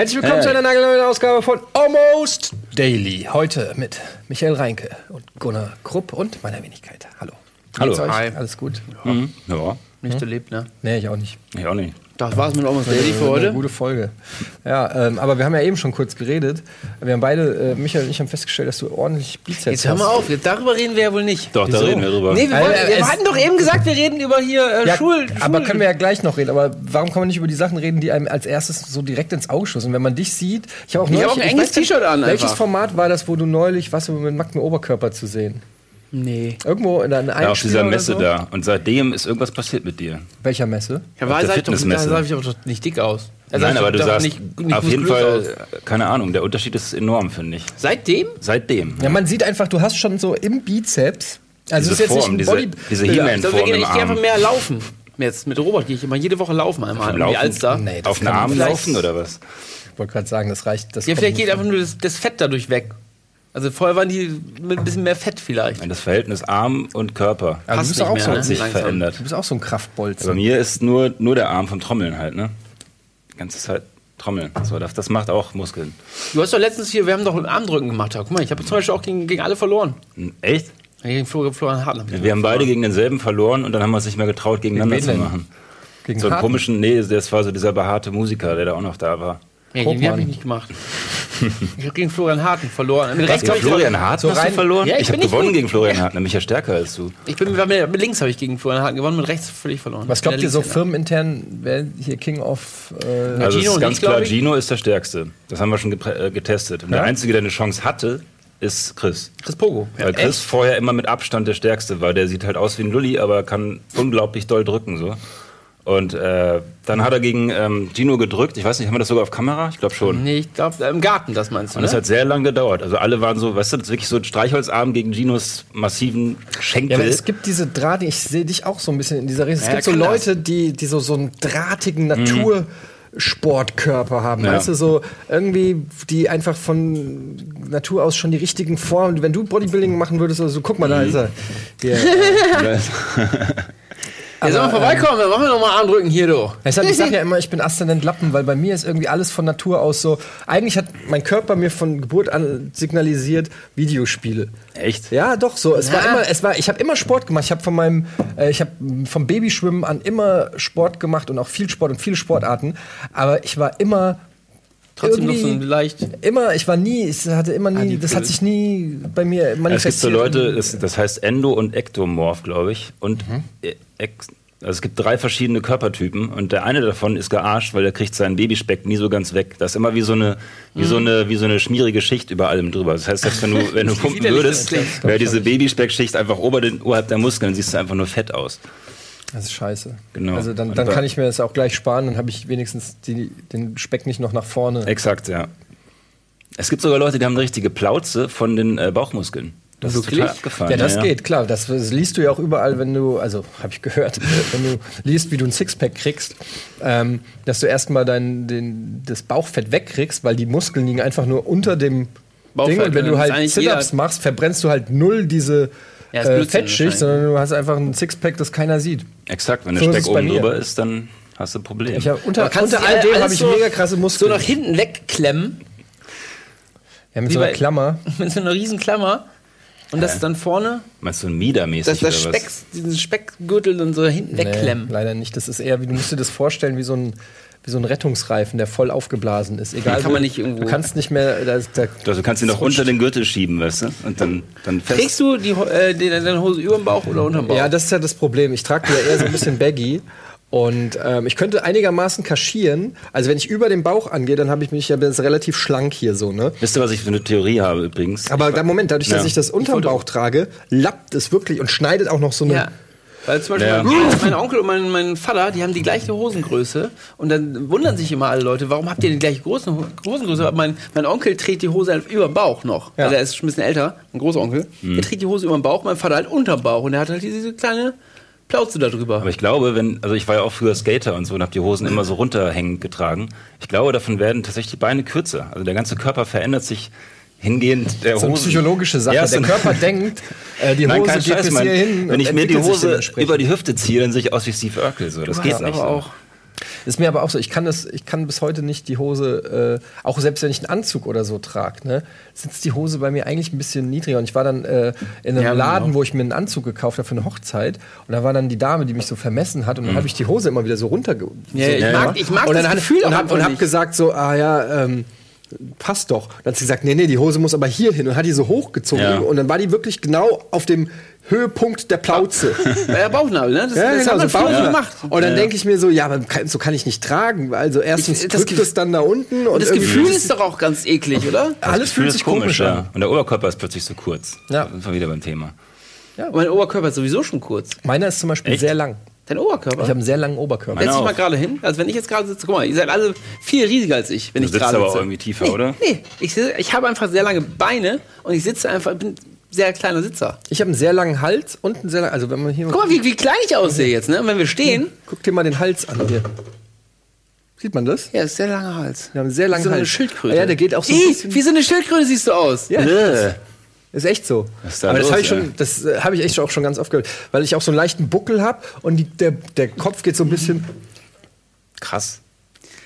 Herzlich willkommen Hey. zu einer nagelneuen Ausgabe von Almost Daily. Heute mit Michael Reinke und Gunnar Krupp und meiner Wenigkeit. Hallo. Hallo. Hi. Alles gut? Mhm. Ja, Nicht so lebt, ne? Nee, ich auch nicht. ich auch nicht. Das war's mit Almost Daily für Eine heute. gute Folge. Ja, ähm, aber wir haben ja eben schon kurz geredet. Wir haben beide, äh, Michael und ich haben festgestellt, dass du ordentlich Bizeps Jetzt hör hast. mal auf, jetzt, darüber reden wir ja wohl nicht. Doch, da Wieso? reden wir drüber. Nee, wir, wollen, äh, wir es- hatten doch eben gesagt, wir reden über hier äh, Ja, Schul, aber Schul- können wir ja gleich noch reden. Aber warum kann man nicht über die Sachen reden, die einem als erstes so direkt ins Auge stoßen? Wenn man dich sieht, ich habe auch Ich neulich, hab auch ein enges T-Shirt an Welches einfach. Format war das, wo du neulich warst, du mit nacktem Oberkörper zu sehen? Nee. Irgendwo in einer Ja, auf dieser oder Messe so? da. Und seitdem ist irgendwas passiert mit dir. Welcher Messe? Ja, Auf war, der sag ich doch, sah ich doch nicht dick aus. Sah Nein, ich aber du sahst nicht, nicht auf jeden Fall, Aus. keine Ahnung, der Unterschied ist enorm, finde ich. Seitdem? Seitdem. Ja, man sieht einfach, du hast schon so im Bizeps. Also Diese ist jetzt Form, nicht diese- ein Body diese Bilder. He-Man- Ich, glaub, wir Form gehen, im ich gehe einfach mehr laufen. Jetzt mit Robert gehe ich immer jede Woche laufen einmal. Laufen? Die Alster. Nee, das Auf den Arm laufen oder was? Ich wollte gerade sagen, das reicht. Das Ja, vielleicht geht einfach nur das, das Fett dadurch weg. Also vorher waren die mit ein bisschen mehr Fett vielleicht. Das Verhältnis Arm und Körper Also du passt bist doch nicht auch mehr, so, ne? hat sich Langsam. verändert. Du bist auch so ein Bei Kraftbolzen. mir ist nur, nur der Arm vom Trommeln halt, ne? Die ganze Zeit Trommeln. So, das, das macht auch Muskeln. Du hast doch letztens hier, wir haben doch Armdrücken gemacht. Guck mal, ich habe zum Beispiel auch gegen, gegen alle verloren. Echt? Gegen Florian, Florian Hartmann. Wir haben beide gegen denselben verloren und dann haben wir es nicht mehr getraut, gegeneinander wen zu machen. Gegen So einen Harten? komischen, nee, das war so dieser behaarte Musiker, der da auch noch da war. Ja, gegen den habe ich nicht gemacht. Ich habe gegen Florian Harten verloren. Mit rechts Gegen Florian Hartmann so hast du rein- verloren? Ja, ich ich bin habe nicht gewonnen gut. gegen Florian Hartmann, nämlich ja stärker als du. Ich bin mit, mit links habe ich gegen Florian Harten gewonnen, mit rechts völlig verloren. Was glaubt ihr so firmenintern, wer hier King of... Äh, Also Gino ist ganz ich, glaub klar, ich. Gino ist der Stärkste. Das haben wir schon äh, getestet. Und Ja? der Einzige, der eine Chance hatte, ist Chris. Chris Pogo. Weil Chris vorher immer mit Abstand der Stärkste war. Der sieht halt aus wie ein Lulli, aber kann unglaublich doll drücken. so. Und äh, dann hat er gegen ähm, Gino gedrückt. Ich weiß nicht, haben wir das sogar auf Kamera? Ich glaube schon. Nee, ich glaube, im Garten, das meinst du, Und das ne? hat sehr lange gedauert. Also alle waren so, weißt du, das ist wirklich so ein Streichholzarm gegen Ginos massiven ja, Schenkel. aber es gibt diese Draht, ich sehe dich auch so ein bisschen in dieser Rede. Es Ja, gibt so das. Leute, die, die so, so einen drahtigen Natursportkörper haben. Ja. Weißt du, so irgendwie, die einfach von Natur aus schon die richtigen Formen. Wenn du Bodybuilding machen würdest, oder so, guck mal, da ist er. Hier, äh, Ja, soll mal vorbeikommen, dann machen wir nochmal Armdrücken hier, du. Deshalb, ich sage ja immer, ich bin Aszendent Lappen, weil bei mir ist irgendwie alles von Natur aus so. Eigentlich hat mein Körper mir von Geburt an signalisiert Videospiele. Echt? Ja, doch so. Es war Ja. immer, es war. Ich habe immer Sport gemacht. Ich habe von meinem, äh, ich habe vom Babyschwimmen an immer Sport gemacht und auch viel Sport und viele Sportarten. Aber ich war immer Trotzdem noch so irgendwie- ein leicht. Immer, ich war nie, ich hatte immer nie, das hat Adipös. sich nie bei mir Es gibt so manifestiert. Leute, das, das heißt Endo- und Ektomorph, glaube ich. Und äh, Ex, also es gibt drei verschiedene Körpertypen und der eine davon ist gearscht, weil der kriegt seinen Babyspeck nie so ganz weg. Das ist immer wie so eine, wie so eine, wie so eine schmierige Schicht über allem drüber. Das heißt, selbst wenn du, wenn du pumpen würdest, wäre diese Babyspeckschicht einfach ober den, oberhalb der Muskeln, siehst du einfach nur fett aus. Das ist scheiße. Genau. Also dann, dann da- kann ich mir das auch gleich sparen, dann habe ich wenigstens die, den Speck nicht noch nach vorne. Exakt, ja. Es gibt sogar Leute, die haben eine richtige Plauze von den äh, Bauchmuskeln. Das ist Wirklich? total abgefahren. Ja, das geht, klar. Das, das liest du ja auch überall, wenn du, also habe ich gehört, wenn du liest, wie du ein Sixpack kriegst, ähm, dass du erstmal dein, den, das Bauchfett wegkriegst, weil die Muskeln liegen einfach nur unter dem Bauchfett, Ding. Und wenn ja, du ist halt Sit-Ups machst, verbrennst du halt null diese Ja, ist äh, Fettschicht, sondern du hast einfach ein Sixpack, das keiner sieht. Exakt, wenn der So ist Speck oben drüber ist, dann hast du ein Problem. Ich hab, unter unter all dem habe ich so- mega krasse So Muskeln. nach hinten wegklemmen, ja, mit wie so einer bei- Klammer. mit so einer riesen Klammer. Und das Hä? dann vorne, Meinst du ein Mieder-mäßig dass das oder Speck, was? diesen Speckgürtel dann so hinten wegklemmen. Nee, leider nicht. Das ist eher, wie du musst dir das vorstellen, wie so ein, wie so ein Rettungsreifen, der voll aufgeblasen ist. Egal, Kann wo- man nicht irgendwo- Du kannst nicht mehr. Da, da, Also du kannst ihn noch unter den Gürtel schieben, weißt du? Und dann, dann fest. Trägst du die, äh, die, deine Hose über dem Bauch oder unterm Bauch? Ja, das ist ja das Problem. Ich trage die ja eher so ein bisschen baggy. Und ähm, ich könnte einigermaßen kaschieren. Also wenn ich über den Bauch angehe, dann habe ich mich ja jetzt relativ schlank hier so, ne? Wisst ihr, was ich für eine Theorie habe übrigens? Aber da Moment, dadurch, dass Ja. ich das unterm Bauch trage, lappt es wirklich und schneidet auch noch so eine. Ja. Weil zum Beispiel Ja. mein, mein Onkel und mein, mein Vater, die haben die gleiche Hosengröße. Und dann wundern sich immer alle Leute, warum habt ihr die gleiche große Hosengröße? Aber mein, mein Onkel trägt die Hose halt über den Bauch noch. Ja. Also er ist schon ein bisschen älter, ein Großonkel. Der trägt die Hose über den Bauch, mein Vater halt unter dem Bauch. Und er hat halt diese kleine Plauze da drüber. Aber ich glaube, wenn, also ich war ja auch früher Skater und so und habe die Hosen immer so runterhängend getragen. Ich glaube, davon werden tatsächlich die Beine kürzer. Also der ganze Körper verändert sich hingehend der So eine Hose. psychologische Sache. Ja, der so ein- Körper denkt, äh, die Hose Nein, kein geht Scheiß, bis Mann. hierhin. Wenn ich mir die Hose über die Hüfte ziehe, dann sehe ich aus wie Steve Urkel. So. Das geht nicht. so. auch. Ist mir aber auch so, ich kann das, ich kann bis heute nicht die Hose, äh, auch selbst wenn ich einen Anzug oder so trage, ne, sitzt die Hose bei mir eigentlich ein bisschen niedriger. Und ich war dann äh, in einem Ja, Laden, genau. wo ich mir einen Anzug gekauft habe für eine Hochzeit. Und da war dann die Dame, die mich so vermessen hat. Und dann habe ich die Hose immer wieder so runter. Ja, so ich gemacht. mag- ich mag und dann das hat- Gefühl und hab, und hab nicht. gesagt so, ah ja, ähm, passt doch. Dann hat sie gesagt, nee, nee, die Hose muss aber hier hin und hat die so hochgezogen. Ja. Und dann war die wirklich genau auf dem Höhepunkt der Plauze. Ja, Bauchnabel, ne? Das, Ja, das genau, hat man so Bauchnabel. gemacht. Und dann denke ich mir so, ja, aber so kann ich nicht tragen. Also erstens Ich- das drückt es dann da unten und Und das Gefühl ist doch auch ganz eklig, oder? alles Das Gefühl fühlt sich komisch, an. Und der Oberkörper ist plötzlich so kurz. Ja. Da sind wir wieder beim Thema. Und mein Oberkörper ist sowieso schon kurz. Meiner ist zum Beispiel Echt? sehr lang. Dein Oberkörper? Ich habe einen sehr langen Oberkörper. Setz dich mal auch. gerade hin. Also wenn ich jetzt gerade sitze, guck mal, ihr seid alle viel riesiger als ich, wenn Du ich sitzt gerade aber sitze. auch irgendwie tiefer, nee, oder? Nee, ich, sitze- ich habe einfach sehr lange Beine und ich sitze einfach, bin sehr kleiner Sitzer. Ich habe einen sehr langen Hals und einen sehr langen, also wenn man hier Guck mal, wie, wie klein ich aussehe jetzt, ne? Und wenn wir stehen, guck dir mal den Hals an hier. Sieht man das? ja, ist sehr langer Hals. Wir haben einen sehr langen so eine Hals. Schildkröte. Ja, der geht auch so ein Ih, bisschen. wie so eine Schildkröte siehst du aus. Ja, Bäh. Ist echt so. Ist da Aber das habe ich schon, das äh, habe ich echt auch schon ganz oft gehört, weil ich auch so einen leichten Buckel habe und die, der, der Kopf geht so ein bisschen. Krass.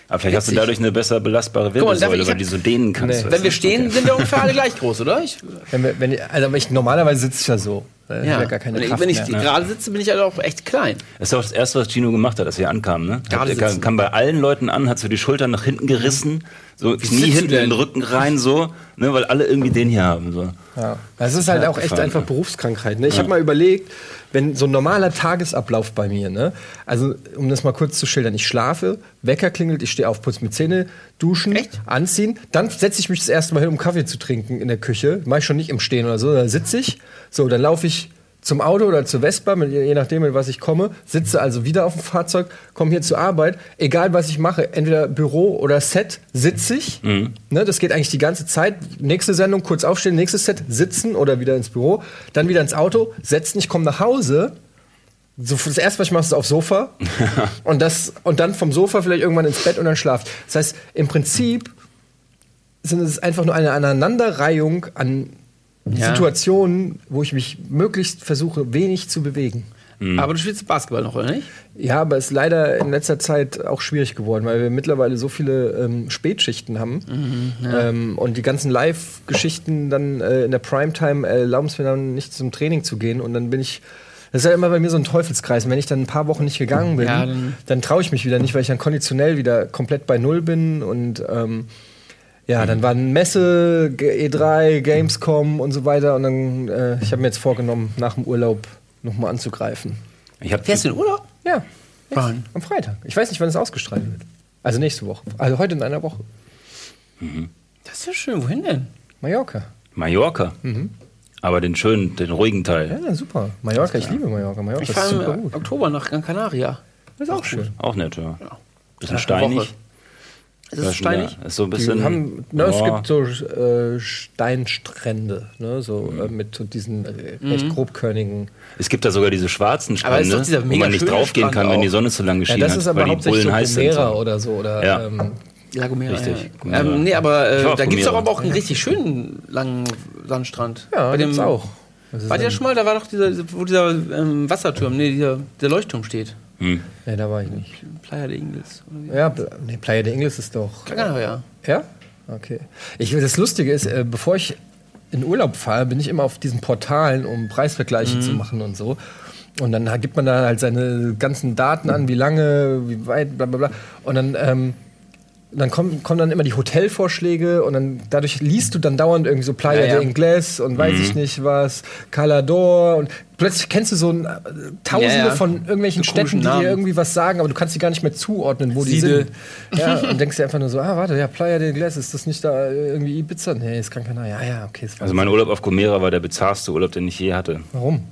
Aber vielleicht hast du Witzig. dadurch eine besser belastbare Wirbelsäule, weil die so dehnen kannst. Nee. Wenn wir stehen, sind wir ungefähr alle gleich groß, oder? Ich, Wenn wir, wenn, also ich, normalerweise sitze ich ja so. Ich ja. ja gar keine Und Kraft wenn ich mehr. gerade sitze, bin ich halt auch echt klein. Das ist auch das Erste, was Gino gemacht hat, als wir ankamen. Ne? Gerade kam, kam bei allen Leuten an, hat so die Schultern nach hinten gerissen, so Knie du hinten in den Rücken rein, so, ne, weil alle irgendwie den hier haben. So. Ja. Das ist halt Ja, auch echt einfach ja. Berufskrankheit. Ne? Ich habe mal überlegt, wenn so ein normaler Tagesablauf bei mir, ne? also um das mal kurz zu schildern, ich schlafe, Wecker klingelt, ich stehe auf, putze mir Zähne, duschen, Echt? anziehen, dann setze ich mich das erste Mal hin, um Kaffee zu trinken in der Küche, mache ich schon nicht im Stehen oder so, da sitze ich, so, dann laufe ich zum Auto oder zur Vespa, mit, je nachdem, mit was ich komme, sitze also wieder auf dem Fahrzeug, komme hier zur Arbeit, egal was ich mache, entweder Büro oder Set, sitze ich. Ne, das geht eigentlich die ganze Zeit. Nächste Sendung, kurz aufstehen, nächstes Set, sitzen oder wieder ins Büro, dann wieder ins Auto, setzen, ich komme nach Hause. So, das erste, was ich mache, ist aufs Sofa. und, das, und dann vom Sofa vielleicht irgendwann ins Bett und dann schlaft. Das heißt, im Prinzip sind es einfach nur eine Aneinanderreihung an Ja. Situationen, wo ich mich möglichst versuche, wenig zu bewegen. Aber du spielst Basketball noch, oder nicht? Ja, aber es ist leider in letzter Zeit auch schwierig geworden, weil wir mittlerweile so viele ähm, Spätschichten haben. ähm, und die ganzen Live-Geschichten dann äh, in der Primetime erlauben es mir dann nicht zum Training zu gehen. Und dann bin ich. Das ist ja immer bei mir so ein Teufelskreis. Und wenn ich dann ein paar Wochen nicht gegangen bin, Ja, dann- dann, traue ich mich wieder nicht, weil ich dann konditionell wieder komplett bei Null bin. Und ähm, ja, dann waren Messe, G- E3, Gamescom und so weiter. Und dann, äh, ich habe mir jetzt vorgenommen, nach dem Urlaub nochmal anzugreifen. Ich hab, Fährst du in Urlaub? Ja. Wann? Am Freitag. Ich weiß nicht, wann es ausgestrahlt wird. Also nächste Woche. Also heute in einer Woche. Das ist ja schön. Wohin denn? Mallorca. Mallorca. Mhm. Aber den schönen, den ruhigen Teil. Ja, super. Mallorca, ich liebe Mallorca. Mallorca Ich ist super fahre im gut. Oktober nach Gran Canaria. Das ist auch schön. Auch nett, ja. Bisschen Eine steinig. Woche. Ist es Ja, steinig? Ist so ein Die bisschen. haben, ne, Es ja. gibt so äh, Steinstrände, ne, so äh, mit so diesen äh, recht grobkörnigen. Es gibt da sogar diese schwarzen Strände, wo man nicht draufgehen Strand kann, wenn die auch. Sonne zu lange Ja, geschienen das ist hat, aber weil die hauptsächlich Bullen so heiß sind. So. oder so. Oder, Ja. ähm, La Gomera, Richtig, Ja. Ähm, nee, aber war äh, da gibt es doch aber auch einen richtig schönen langen Sandstrand. ja, Bei dem gibt's auch. Das ist Wart ihr ein- schon mal? Da war doch dieser, wo dieser ähm, Wasserturm, nee, dieser, der Leuchtturm steht. Hm. Nee, da war ich nicht. Playa de Ingles. Oder wie? Ja, Pl- nee, Playa de Ingles ist doch. Gran Canaria. Ja? Okay. Ich, das Lustige ist, äh, bevor ich in Urlaub fahre, bin ich immer auf diesen Portalen, um Preisvergleiche zu machen und so. Und dann gibt man da halt seine ganzen Daten an, wie lange, wie weit, bla bla bla. Und dann, ähm, dann kommen, kommen dann immer die Hotelvorschläge und dann dadurch liest du dann dauernd irgendwie so Playa Ja, ja. de Ingles und weiß ich nicht was, Calador und plötzlich kennst du so ein, äh, Tausende Ja, von irgendwelchen So Städten, die Namen. dir irgendwie was sagen, aber du kannst sie gar nicht mehr zuordnen, wo die Siedel. sind. Ja, und denkst dir einfach nur so, ah, warte, ja, Playa del Glass, ist das nicht da irgendwie Ibiza? Nee, ist Gran Canaria. Ja, ja, okay. Also mein Urlaub auf Gomera war der bizarrste Urlaub, den ich je hatte. Warum?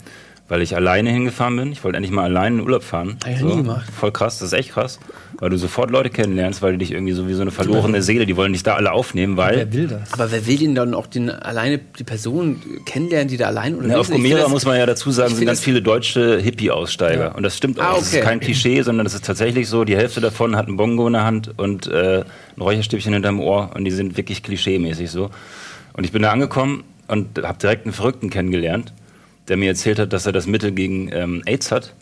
Weil ich alleine hingefahren bin. Ich wollte endlich mal alleine in Urlaub fahren. Hab ich noch nie gemacht. Voll krass, das ist echt krass. Weil du sofort Leute kennenlernst, weil die dich irgendwie so wie so eine verlorene Seele, die wollen dich da alle aufnehmen, weil Wer will das? Aber wer will denn dann auch den, alleine die Person kennenlernen, die da allein oder Ja, auf Gomera muss man ja dazu sagen, sind ganz viele deutsche Hippie-Aussteiger. Und das stimmt auch. Ah, Das ist okay. kein Klischee, sondern das ist tatsächlich so. Die Hälfte davon hat ein Bongo in der Hand und äh, ein Räucherstäbchen hinterm Ohr. Und die sind wirklich klischee-mäßig so. Und ich bin da angekommen und habe direkt einen Verrückten kennengelernt, der mir erzählt hat, dass er das Mittel gegen ähm, AIDS hat.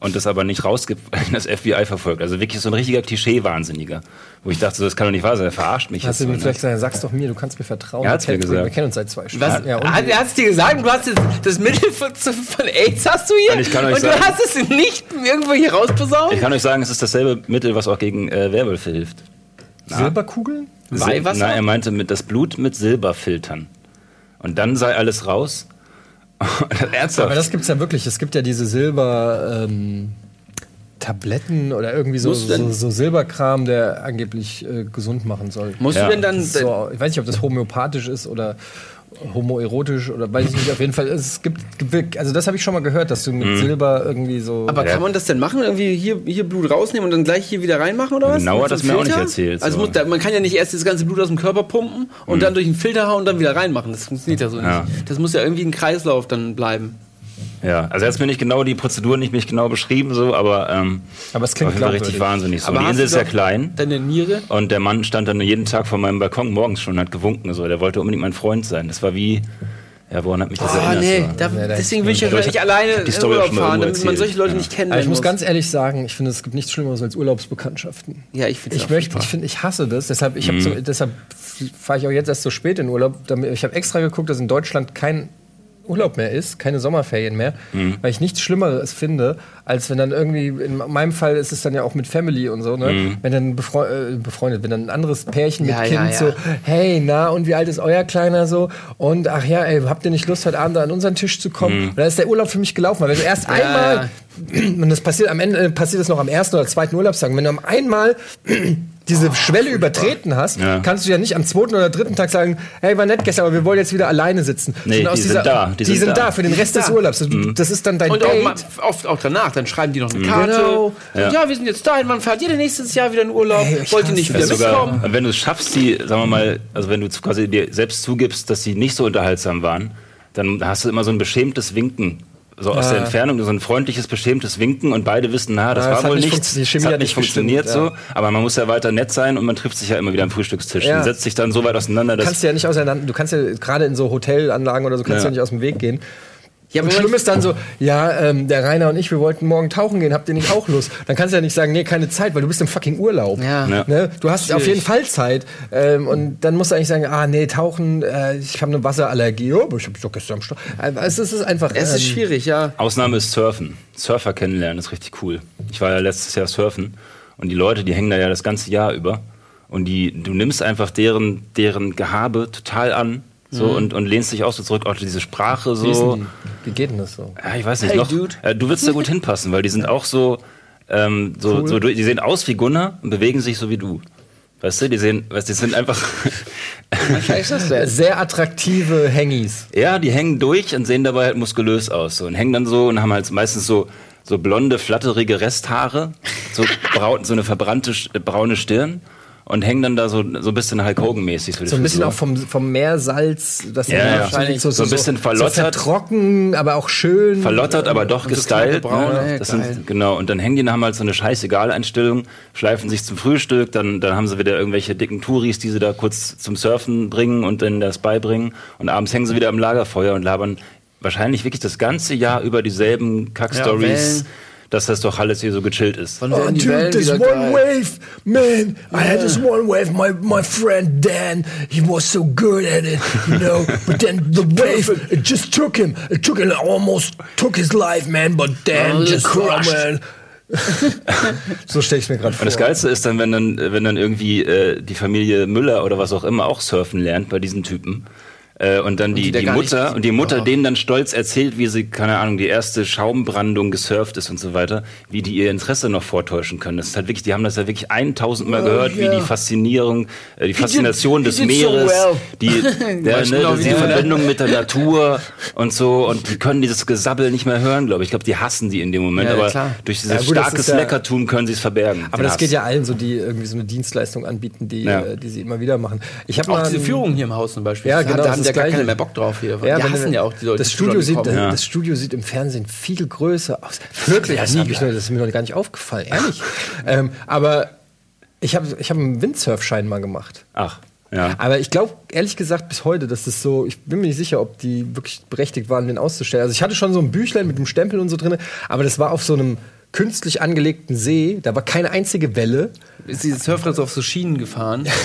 und das aber nicht rausgibt, wenn das FBI verfolgt. Also wirklich so ein richtiger Klischee-Wahnsinniger. Wo ich dachte, so, das kann doch nicht wahr sein, er verarscht mich. Hast du mir vielleicht ne? gesagt, sag's doch mir, du kannst mir vertrauen. Er hat's wir, mir kennen, gesagt. wir kennen uns seit zwei Stunden. Ja, hat, er hat's dir gesagt und du hast jetzt das Mittel von, von AIDS hast du hier Und ich kann euch und sagen- du hast es nicht irgendwo hier rausposaunt? Ich kann euch sagen, es ist dasselbe Mittel, was auch gegen äh, Werwölfe hilft. Silberkugeln? Weihwasser? Nein, er meinte mit das Blut mit Silber filtern. Und dann sei alles raus. Ernsthaft. Aber das gibt's ja wirklich. Es gibt ja diese Silber. Ähm, Tabletten oder irgendwie so, so, so Silberkram, der angeblich äh, gesund machen soll. Musst Ja. du denn dann. So, ich weiß nicht, ob das homöopathisch ist oder homoerotisch oder weiß ich nicht. Auf jeden Fall, es gibt, also das habe ich schon mal gehört, dass du mit Silber irgendwie so. aber Ja. kann man das denn machen? Irgendwie hier, hier Blut rausnehmen und dann gleich hier wieder reinmachen oder was? Genau hat das mir auch nicht erzählt, Also so. muss, da, man kann ja nicht erst das ganze Blut aus dem Körper pumpen und dann durch einen Filter hauen und dann wieder reinmachen. Das funktioniert ja so Ja. nicht. Das muss ja irgendwie ein Kreislauf dann bleiben. Ja, also er hat mir nicht genau die Prozedur nicht mich genau beschrieben, so, aber, ähm, Aber es klingt auf jeden Fall richtig wahnsinnig. So. Aber die Insel ist ja klein. Deine Niere? Und der Mann stand dann jeden Tag vor meinem Balkon morgens schon und hat gewunken. So. Der wollte unbedingt mein Freund sein. Das war wie. Ja, woran hat mich das Oh erinnert? nee, so. da, Nee, deswegen will ich ja ich hab- nicht alleine die in Story Urlaub fahren, damit man solche. Leute Ja. nicht Aber kennenlernen ich muss ganz ehrlich sagen, ich finde, es gibt nichts Schlimmeres als Urlaubsbekanntschaften. Ja, ich finde Ich möchte, ich finde, ich hasse das. Deshalb, ich habe so, deshalb fahre ich auch jetzt erst so spät in Urlaub. Damit, ich habe extra geguckt, dass in Deutschland kein Urlaub mehr ist, keine Sommerferien mehr, weil ich nichts Schlimmeres finde, als wenn dann irgendwie, in meinem Fall ist es dann ja auch mit Family und so, ne? wenn dann befreu äh, befreundet, wenn dann ein anderes Pärchen mit Ja, Kind ja, ja. so, hey, na, und wie alt ist euer Kleiner so? Und ach ja, ey, habt ihr nicht Lust, heute Abend an unseren Tisch zu kommen? Und dann ist der Urlaub für mich gelaufen, weil wenn du erst einmal, und das passiert am Ende, äh, passiert das noch am ersten oder zweiten Urlaubstag, wenn du am einmal diese Schwelle übertreten hast, Ja. kannst du ja nicht am zweiten oder dritten Tag sagen, hey, war nett gestern, aber wir wollen jetzt wieder alleine sitzen. Nee, die sind da, Die, die sind, sind da. da. für den Rest des da. Urlaubs. Das, das ist dann dein Und auch Date. ma- oft auch danach, dann schreiben die noch eine Karte. Genau. Und ja. wir sind jetzt dahin, wann fahrt ihr denn nächstes Jahr wieder in Urlaub? Ey, ich Wollt ihr nicht wieder mitkommen? und wenn du es schaffst, die, sagen wir mal, also wenn du quasi dir selbst zugibst, dass sie nicht so unterhaltsam waren, dann hast du immer so ein beschämtes Winken. So aus Ja. der Entfernung, so ein freundliches, beschämtes Winken und beide wissen, na, das Ja, war hat wohl nicht nichts. die Chemie Es hat nicht funktioniert so, aber man muss ja weiter nett sein und man trifft sich ja immer wieder am Frühstückstisch und setzt sich dann so weit auseinander, dass kannst du ja nicht auseinander, du kannst ja gerade in so Hotelanlagen oder so kannst du ja nicht aus dem Weg gehen. Ja, und aber schlimm ist dann so, ja, ähm, der Rainer und ich, wir wollten morgen tauchen gehen, habt ihr nicht auch Lust? Dann kannst du ja nicht sagen, nee, keine Zeit, weil du bist im fucking Urlaub. Ja. Ja. Ne? Du hast auf Schwierig. jeden Fall Zeit. Ähm, und dann musst du eigentlich sagen, ah, nee, tauchen, äh, ich habe eine Wasserallergie. Oh, ich habe doch gestern am es ist- es ist einfach. Es ist ähm, schwierig, ja. Ausnahme ist Surfen. Surfer kennenlernen ist richtig cool. Ich war ja letztes Jahr surfen und die Leute, die hängen da ja das ganze Jahr über und die, du nimmst einfach deren, deren Gehabe total an so und, und lehnst dich auch so zurück, auch diese Sprache Wie, so. die? Wie geht denn das so? Ja, ich weiß nicht, Hey, noch, dude. äh, du würdest da gut hinpassen, weil die sind auch so, ähm, so, Cool. so durch- die sehen aus wie Gunnar und bewegen sich so wie du. Weißt du, die sehen, weißt, du, die sind einfach, Was heißt das denn? Sehr attraktive Hangis. ja, die hängen durch und sehen dabei halt muskulös aus so, und hängen dann so und haben halt meistens so, so blonde, flatterige Resthaare, so, braun, so eine verbrannte äh, braune Stirn und hängen dann da so, so ein bisschen Hulk Hogan-mäßig. So ein bisschen auch vom, vom Meersalz, das Ja, ja. wahrscheinlich So ein bisschen verlottert. So trocken, aber auch schön. Verlottert, aber doch so gestylt. ne? geil. sind, genau, und dann hängen die haben halt so eine scheißegal-Einstellung, schleifen sich zum Frühstück, dann, dann haben sie wieder irgendwelche dicken Touris, die sie da kurz zum Surfen bringen und dann das beibringen. Und abends hängen sie wieder am Lagerfeuer und labern wahrscheinlich wirklich das ganze Jahr über dieselben Kackstories, Wellen. Dass das doch alles hier so gechillt ist. Wann Oh, dude, Wellen this one geil? wave, man. I had this one wave. My my friend Dan, he was so good at it, you know. But then the wave, it just took him. It took him, almost took his life, man. But Dan Oh, just, oh, crushed. man. so stelle ich mir gerade vor. Und das Geilste ist dann, wenn dann, wenn dann irgendwie äh, die Familie Müller oder was auch immer auch surfen lernt bei diesen Typen. Äh, und dann die, die die, Mutter und die Mutter Oh. denen dann stolz erzählt, wie sie, keine Ahnung, die erste Schaumbrandung gesurft ist und so weiter, wie die ihr Interesse noch vortäuschen können. Das ist halt wirklich, die haben das ja wirklich 1000 Mal Oh, gehört, ja. wie die Faszinierung, äh, die Faszination he des did so Meeres, well. die, der, ne, genau, die Verbindung mit der Natur und so und die können dieses Gesabbel nicht mehr hören, glaube ich. Ich glaube, die hassen die in dem Moment, Ja, aber klar. durch dieses Ja, gut, starkes ja- Leckertum können sie es verbergen. aber das Hass. geht ja allen so, die irgendwie so eine Dienstleistung anbieten, die, Ja. äh, die sie immer wieder machen. Ich habe Auch mal diese einen- Führung hier im Haus zum Beispiel. Ja, Da- genau, Ja gar keiner mehr Bock drauf hier. Ja, die hassen ja auch die Leute. Das Studio, sieht, kommen. Ja. das Studio sieht im Fernsehen viel größer aus. Wirklich, das, noch- das ist mir noch gar nicht aufgefallen, ehrlich. ähm, aber ich habe ich hab einen Windsurfschein mal gemacht. Ach, ja. Aber ich glaube, ehrlich gesagt, bis heute, dass das so, ich bin mir nicht sicher, ob die wirklich berechtigt waren, den auszustellen. Also ich hatte schon so ein Büchlein mit dem Stempel und so drin, aber das war auf so einem künstlich angelegten See. Da war keine einzige Welle. Ist dieses Surfbrett so auf so Schienen gefahren?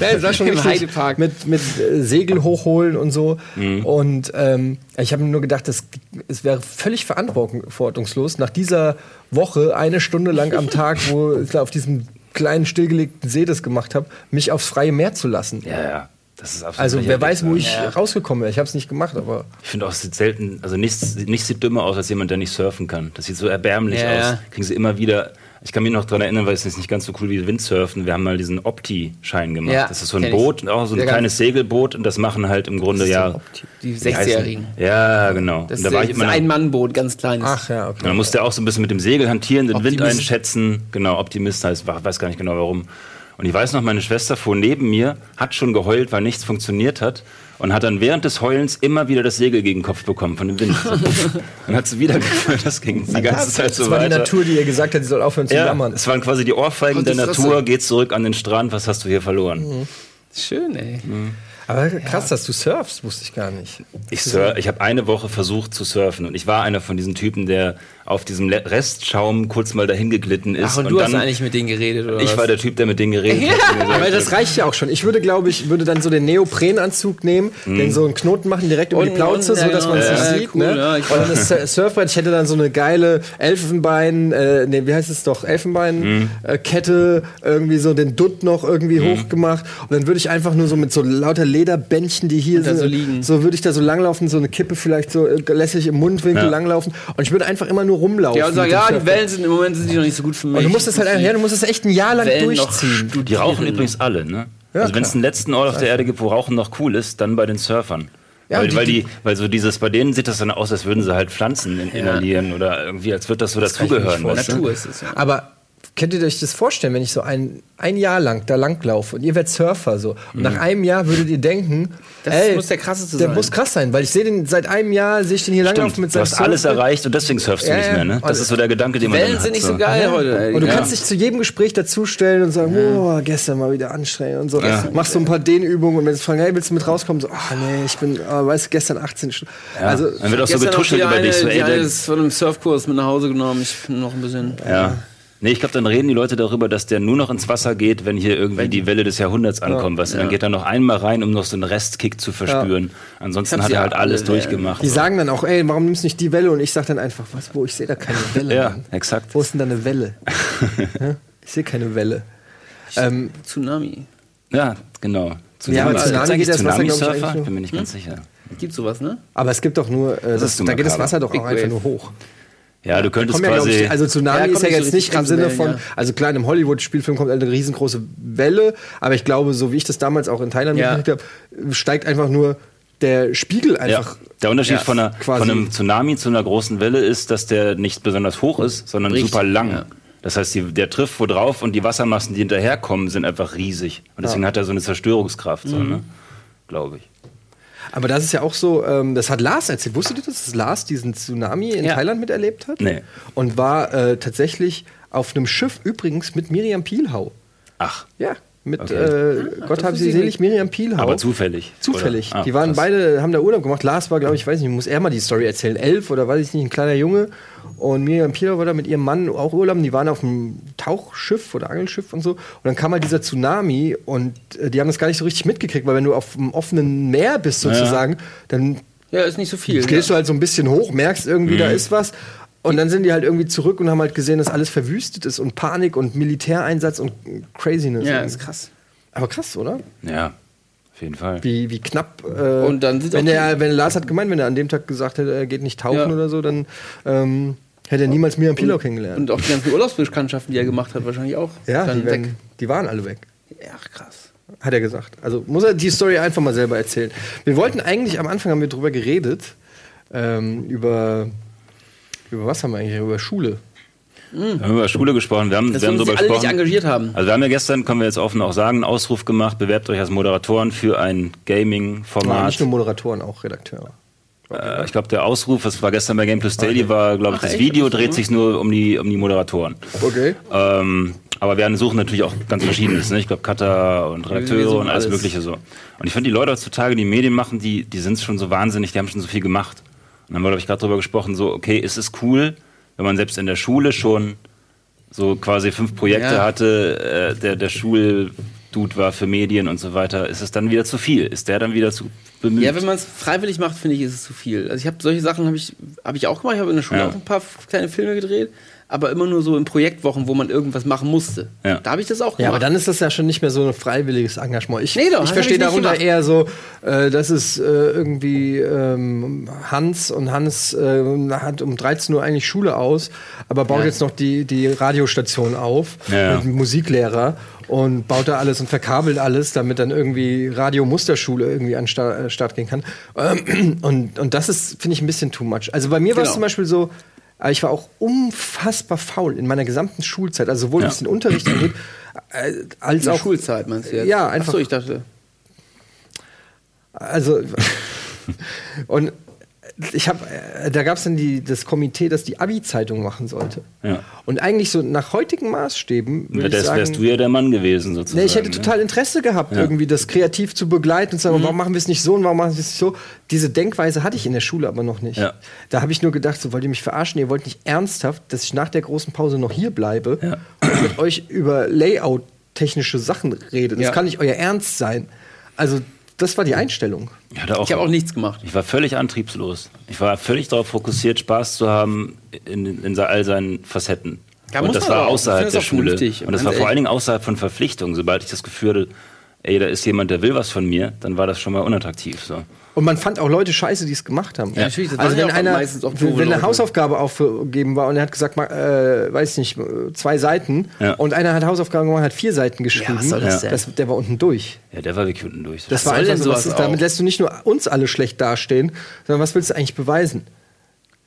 Ja, es war schon Im Heidepark. mit, mit äh, Segel hochholen und so. Und ähm, ich habe mir nur gedacht, das, es wäre völlig verantwortungslos, nach dieser Woche eine Stunde lang am Tag, wo ich da auf diesem kleinen stillgelegten See das gemacht habe, mich aufs freie Meer zu lassen. Ja, ja. Das ist absolut Also wer weiß, wo ich Ja. rausgekommen wäre. Ich habe es nicht gemacht, aber Ich finde auch, es sieht selten, also nichts, nichts sieht dümmer aus als jemand, der nicht surfen kann. Das sieht so erbärmlich Ja, aus. Kriegen sie immer wieder. Ich kann mich noch daran erinnern, weil es ist nicht ganz so cool wie Windsurfen. Wir haben mal diesen Opti-Schein gemacht. Ja, das ist so ein. Boot, auch so ein kleines Segelboot und das machen halt im Grunde ja. Die wie heißen- Sechsjährigen. Ja, genau. Das und ist da war ich ein immer Ein-Mann-Boot, ganz kleines. ach ja, okay. Und dann musste er auch so ein bisschen mit dem Segel hantieren, den Wind Optimist. einschätzen. Genau, Optimist heißt, ich weiß gar nicht genau warum. Und ich weiß noch, meine Schwester fuhr neben mir, hat schon geheult, weil nichts funktioniert hat. Und hat dann während des Heulens immer wieder das Segel gegen den Kopf bekommen von dem Wind. und hat sie wieder gefühlt, das ging die ganze Zeit so das war die weiter. Natur, die ihr gesagt hat, sie soll aufhören zu Ja, jammern. es waren quasi die Ohrfeigen der. Natur, geht zurück an den Strand, was hast du hier verloren? Schön, ey. Aber krass, dass du surfst, wusste ich gar nicht. Ich, ich habe eine Woche versucht zu surfen und ich war einer von diesen Typen, der auf diesem Restschaum kurz mal dahin geglitten ist. Ach, und, du hast dann, eigentlich mit denen geredet, oder ich was? war der Typ, der mit denen geredet hat. und mir Aber das reicht ja auch schon. Ich würde, glaube ich, würde dann so den Neoprenanzug nehmen, den so einen Knoten machen direkt über die Und- Plauze, und- so dass ja, man es nicht Ja, sieht. cool, ne? ja, und dann das Sur- Surfbrett, ich hätte dann so eine geile Elfenbein, äh, nee, wie heißt es doch, Elfenbein-Kette, irgendwie so den Dutt noch irgendwie hochgemacht. Und dann würde ich einfach nur so mit so lauter Lederbändchen, die hier sind, so liegen. so würde ich da so langlaufen, so eine Kippe vielleicht so äh, lässig im Mundwinkel Ja. langlaufen. Und ich würde einfach immer nur rumlaufen. Ja, und sagen, ja, die. Wellen sind im Moment sind die noch nicht so gut für mich. Und du musst es halt, einfach- ja, du musst es echt ein Jahr lang Wellen durchziehen. Die rauchen übrigens alle, ne? Ja, also wenn es einen letzten Ort auf der Erde gibt, wo Rauchen noch cool ist, dann bei den Surfern. Ja, weil, die- weil, die- weil so dieses, bei denen sieht das dann aus, als würden sie halt Pflanzen in, inhalieren oder irgendwie, als wird das so mir dazugehören. Natur ist es, ja. Aber könnt ihr euch das vorstellen, wenn ich so ein, ein Jahr lang da langlaufe und ihr werdet Surfer so und nach einem Jahr würdet ihr denken, Das ey, muss der krasseste der sein. muss krass sein, weil ich sehe den seit einem Jahr sehe ich den hier langlaufen mit du seinem hast alles erreicht und deswegen surfst du Ja, nicht ja. mehr, ne? Das ist so der Gedanke, den man Wellen dann sind hat, nicht so geil heute. ey. Und du Ja. kannst dich zu jedem Gespräch dazustellen und sagen, oh, gestern mal wieder anstrengend und so. Machst so ein paar Dehnübungen und wenn sie fragen, hey, willst du mit rauskommen? So, ah nee, ich bin, ah, weißt du, gestern 18 Stunden. Ja. Also, dann wird auch so getuschelt über dich. So, eine, ey, der, ist von einem Surfkurs mit nach Hause genommen. Ich bin noch ein bisschen. ja. Nee, ich glaube, dann reden die Leute darüber, dass der nur noch ins Wasser geht, wenn hier irgendwie die Welle des Jahrhunderts ankommt. Was, Dann geht er noch einmal rein, um noch so einen Restkick zu verspüren. Ansonsten Ich hab hat er halt alle, alles ja. durchgemacht. die sagen dann auch, ey, warum nimmst du nicht die Welle? Und ich sag dann einfach, was, wo, ich sehe da keine Welle. ja, Mann. exakt. Wo ist denn da eine Welle? Ja? Ich sehe keine Welle. Ähm, Tsunami. Ja, genau. Ja, aber Tsunami- Tsunami Gibt's geht das Wasser, glaub ich, Ich bin mir nicht ganz sicher. Gibt sowas, ne? aber es gibt doch nur, äh, das, so da geht das. Wasser doch auch einfach nur hoch. Ja, du könntest Kommen ja, quasi. ich, also Tsunami Ja, ist kommt ja so jetzt nicht im Sinne von, ja. also klar, in einem Hollywood-Spielfilm kommt eine riesengroße Welle, aber ich glaube, so wie ich das damals auch in Thailand Ja. mitgekriegt habe, steigt einfach nur der Spiegel ja, einfach. der Unterschied Ja, von, einer, quasi. von einem Tsunami zu einer großen Welle ist, dass der nicht besonders hoch ist, sondern Bricht. super lang. Ja. Das heißt, die, der trifft wo drauf und die Wassermassen, die hinterherkommen, sind einfach riesig. Und deswegen hat er so eine Zerstörungskraft, so, ne? glaube ich. Aber das ist ja auch so, ähm, das hat Lars erzählt. Wusstet ihr, dass Lars diesen Tsunami in Ja. Thailand miterlebt hat? Nee. Und war äh, tatsächlich auf einem Schiff übrigens mit Miriam Pielhau. Ach, Ja, mit Okay. äh, Gott das haben wusste sie ich selig, Miriam Pielhau. aber zufällig. Zufällig. Ah, die waren krass. beide, haben da Urlaub gemacht. Lars war, glaube ich, weiß nicht, muss er mal die Story erzählen. Elf oder weiß ich nicht, ein kleiner Junge. Und Miriam Pielhau war da mit ihrem Mann auch Urlaub. Die waren auf einem Tauchschiff oder Angelschiff und so. Und dann kam halt dieser Tsunami und äh, die haben das gar nicht so richtig mitgekriegt, weil wenn du auf einem offenen Meer bist sozusagen, dann Ja, ist nicht so viel. gehst du halt so ein bisschen hoch, merkst irgendwie, Mhm. da ist was. Und dann sind die halt irgendwie zurück und haben halt gesehen, dass alles verwüstet ist und Panik und Militäreinsatz und Craziness. Ja, ist krass. Aber krass, oder? Ja, auf jeden Fall. Wie, wie knapp. Äh, Und dann sind wenn, auch er, wenn Lars hat gemeint, wenn er an dem Tag gesagt hätte, er geht nicht tauchen Ja. oder so, dann ähm, hätte er niemals Miriam Pilau kennengelernt. Und auch die ganzen Urlaubsbekanntschaften, die er gemacht hat, wahrscheinlich auch. ja, dann die, weg. werden, die waren alle weg. Ach, krass. Hat er gesagt. Also muss er die Story einfach mal selber erzählen. Wir wollten eigentlich, am Anfang haben wir drüber geredet, ähm, über, über was haben wir eigentlich? Über Schule. Wir haben über Schule gesprochen, wir haben, Das wir haben darüber alle nicht gesprochen. engagiert haben. Also wir haben ja gestern, können wir jetzt offen auch sagen, einen Ausruf gemacht, bewerbt euch als Moderatoren für ein Ja, nicht Gaming-Format. nur Moderatoren, auch Redakteure. Äh, ich glaube, der Ausruf, das war gestern bei Game Plus Daily, war, glaube ich, das echt? Video dreht sich nur um die, um die Moderatoren. Okay. Ähm, aber wir suchen natürlich auch ganz Verschiedenes. Ne? Ich glaube, Cutter und Redakteure und alles, alles. Mögliche so. Und ich finde, die Leute heutzutage, die Medien machen, die, die sind schon so wahnsinnig, die haben schon so viel gemacht. Und dann haben wir, glaube ich, gerade drüber gesprochen, so, okay, ist es cool, wenn man selbst in der Schule schon so quasi fünf Projekte Ja. hatte, äh, der, der Schuldude war für Medien und so weiter, ist es dann wieder zu viel? Ist der dann wieder zu bemüht? Ja, wenn man es freiwillig macht, finde ich, ist es zu viel. Also ich habe solche Sachen habe ich, hab ich auch gemacht. Ich habe in der Schule Ja. auch ein paar kleine Filme gedreht, aber immer nur so in Projektwochen, wo man irgendwas machen musste. Ja. Da habe ich das auch gemacht. Ja, aber dann ist das ja schon nicht mehr so ein freiwilliges Engagement. Ich, Nee, doch, ich verstehe darunter gemacht. eher so, äh, das ist äh, irgendwie ähm, Hans und Hans äh, hat um 13 Uhr eigentlich Schule aus, aber baut Ja. jetzt noch die, die Radiostation auf Ja. mit einem Musiklehrer und baut da alles und verkabelt alles, damit dann irgendwie Radio-Musterschule irgendwie an den Start, äh, Start gehen kann. Ähm, und, und das ist, finde ich, ein bisschen too much. Also bei mir war es Genau. zum Beispiel so, äh, ich war auch unfassbar faul in meiner gesamten Schulzeit, also sowohl Ja. was den Unterricht angeht, äh, als in der auch Schulzeit meinst du jetzt? Ja, einfach- Achso, ich dachte. Also und ich habe, äh, da gab es dann die, das Komitee, das die Abi-Zeitung machen sollte. Ja. Und eigentlich so nach heutigen Maßstäben ich das sagen, wärst du ja der Mann gewesen, sozusagen. Nee, ich hätte ne? total Interesse gehabt, Ja. irgendwie das kreativ zu begleiten und zu sagen, Mhm. warum machen wir es nicht so und warum machen wir es nicht so. Diese Denkweise hatte ich in der Schule aber noch nicht. Ja. Da habe ich nur gedacht, so wollt ihr mich verarschen, ihr wollt nicht ernsthaft, dass ich nach der großen Pause noch hier bleibe Ja. und mit euch über Layout-technische Sachen rede. Das Ja. kann nicht euer Ernst sein. Also, das war die Einstellung. Ich, Ich habe auch nichts gemacht. ich war völlig antriebslos. Ich war völlig darauf fokussiert, Spaß zu haben in, in all seinen Facetten. Ja, und das war auch. Außerhalb der Schule. vernünftig. Und das war vor allen Dingen außerhalb von Verpflichtungen. Sobald ich das Gefühl hatte, ey, da ist jemand, der will was von mir, dann war das schon mal unattraktiv. So. Und man fand auch Leute scheiße, die es gemacht haben. Ja, natürlich, das also ja wenn auch einer, meistens auch wenn eine Leute. Hausaufgabe aufgegeben war und er hat gesagt, äh, weiß nicht, äh, zwei Seiten Ja. und einer hat Hausaufgaben gemacht, hat vier Seiten geschrieben, was soll das Ja. denn? der war unten durch. Ja, der war wirklich unten durch. Das Was war einfach denn so, was sowas ist, damit lässt du nicht nur uns alle schlecht dastehen, sondern was willst du eigentlich beweisen?